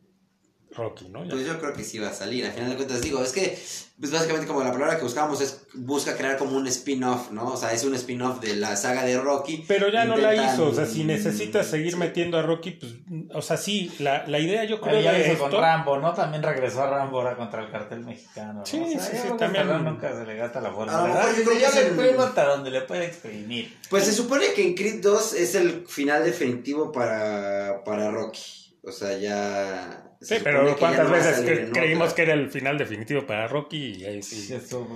Rocky, ¿no? Ya. Pues yo creo que sí va a salir. Al final de cuentas, digo, es que, pues básicamente como la palabra que buscábamos es, busca crear como un spin-off, ¿no? O sea, es un spin-off de la saga de Rocky. Pero ya no la hizo, o sea, si necesitas seguir metiendo a Rocky, pues, o sea, sí, la, la idea yo creo Pero ya hizo con Rambo, ¿no? También regresó a Rambo ahora contra el cartel mexicano. ¿no? Sí, O sea, sí, sí, que también- nunca se le gasta la fuerza. que Yo es le el- exprimo hasta donde le puede exprimir. Pues se supone que en Creed 2 es el final definitivo para, para Rocky. O sea, ya... se Sí, pero ¿cuántas no veces salir creímos otra. que era el final definitivo para Rocky? Y ahí Sí, estuvo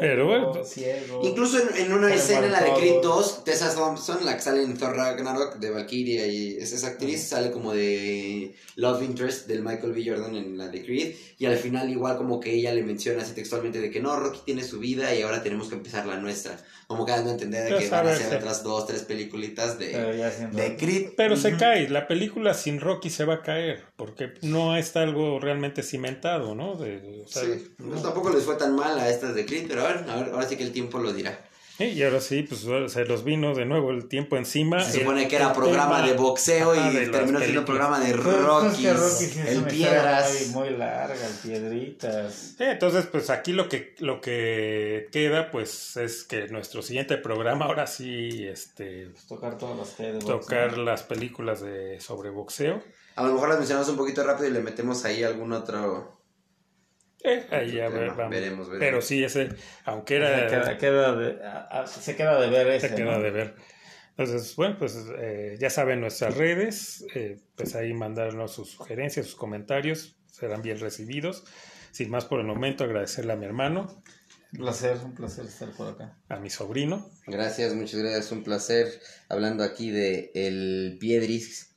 Pero bueno. ciego. Incluso en, en una escena, en la de Creed Wahlberg. 2, Tessa Thompson, la que sale en Thor Ragnarok de Valkyria y es esa actriz, sale como de Love Interest del Michael B. Jordan en la de Creed y al final igual como que ella le menciona así textualmente de que no, Rocky tiene su vida y ahora tenemos que empezar la nuestra. Como que dando a entender de que van a ser sí. otras dos, tres peliculitas de, de Creed. Pero se Ujú. cae, la película sin Rocky se va a caer, porque no está algo realmente cimentado, ¿no? De- o sea, Sí, no. pues tampoco les fue tan mal a estas de Creed, pero a ver, a ver, ahora sí que el tiempo lo dirá. Sí, Y ahora sí, pues se los vino de nuevo el tiempo encima. Se supone que era programa tema- de boxeo y de las terminó siendo películas. programa de Pero, pues, Rocky, el Piedras. Muy, larga, el Piedritas. Sí, entonces, pues aquí lo que, lo que queda, pues, es que nuestro siguiente programa ahora sí, este, Pues, tocar todos los que de tocar las películas de sobre boxeo. A lo mejor las mencionamos un poquito rápido y le metemos ahí algún otro. Eh, ahí ya ver. Veremos, veremos. Pero sí, ese, aunque Se era, queda, queda de, a- a- se queda de ver ese, se queda ¿no? de ver. Entonces, bueno, pues eh, ya saben nuestras redes, eh, pues ahí mandarnos sus sugerencias, sus comentarios, serán bien recibidos. Sin más por el momento, agradecerle a mi hermano, Un placer, un placer estar por acá. a mi sobrino, Gracias, muchas gracias. Un placer hablando aquí de el Piedris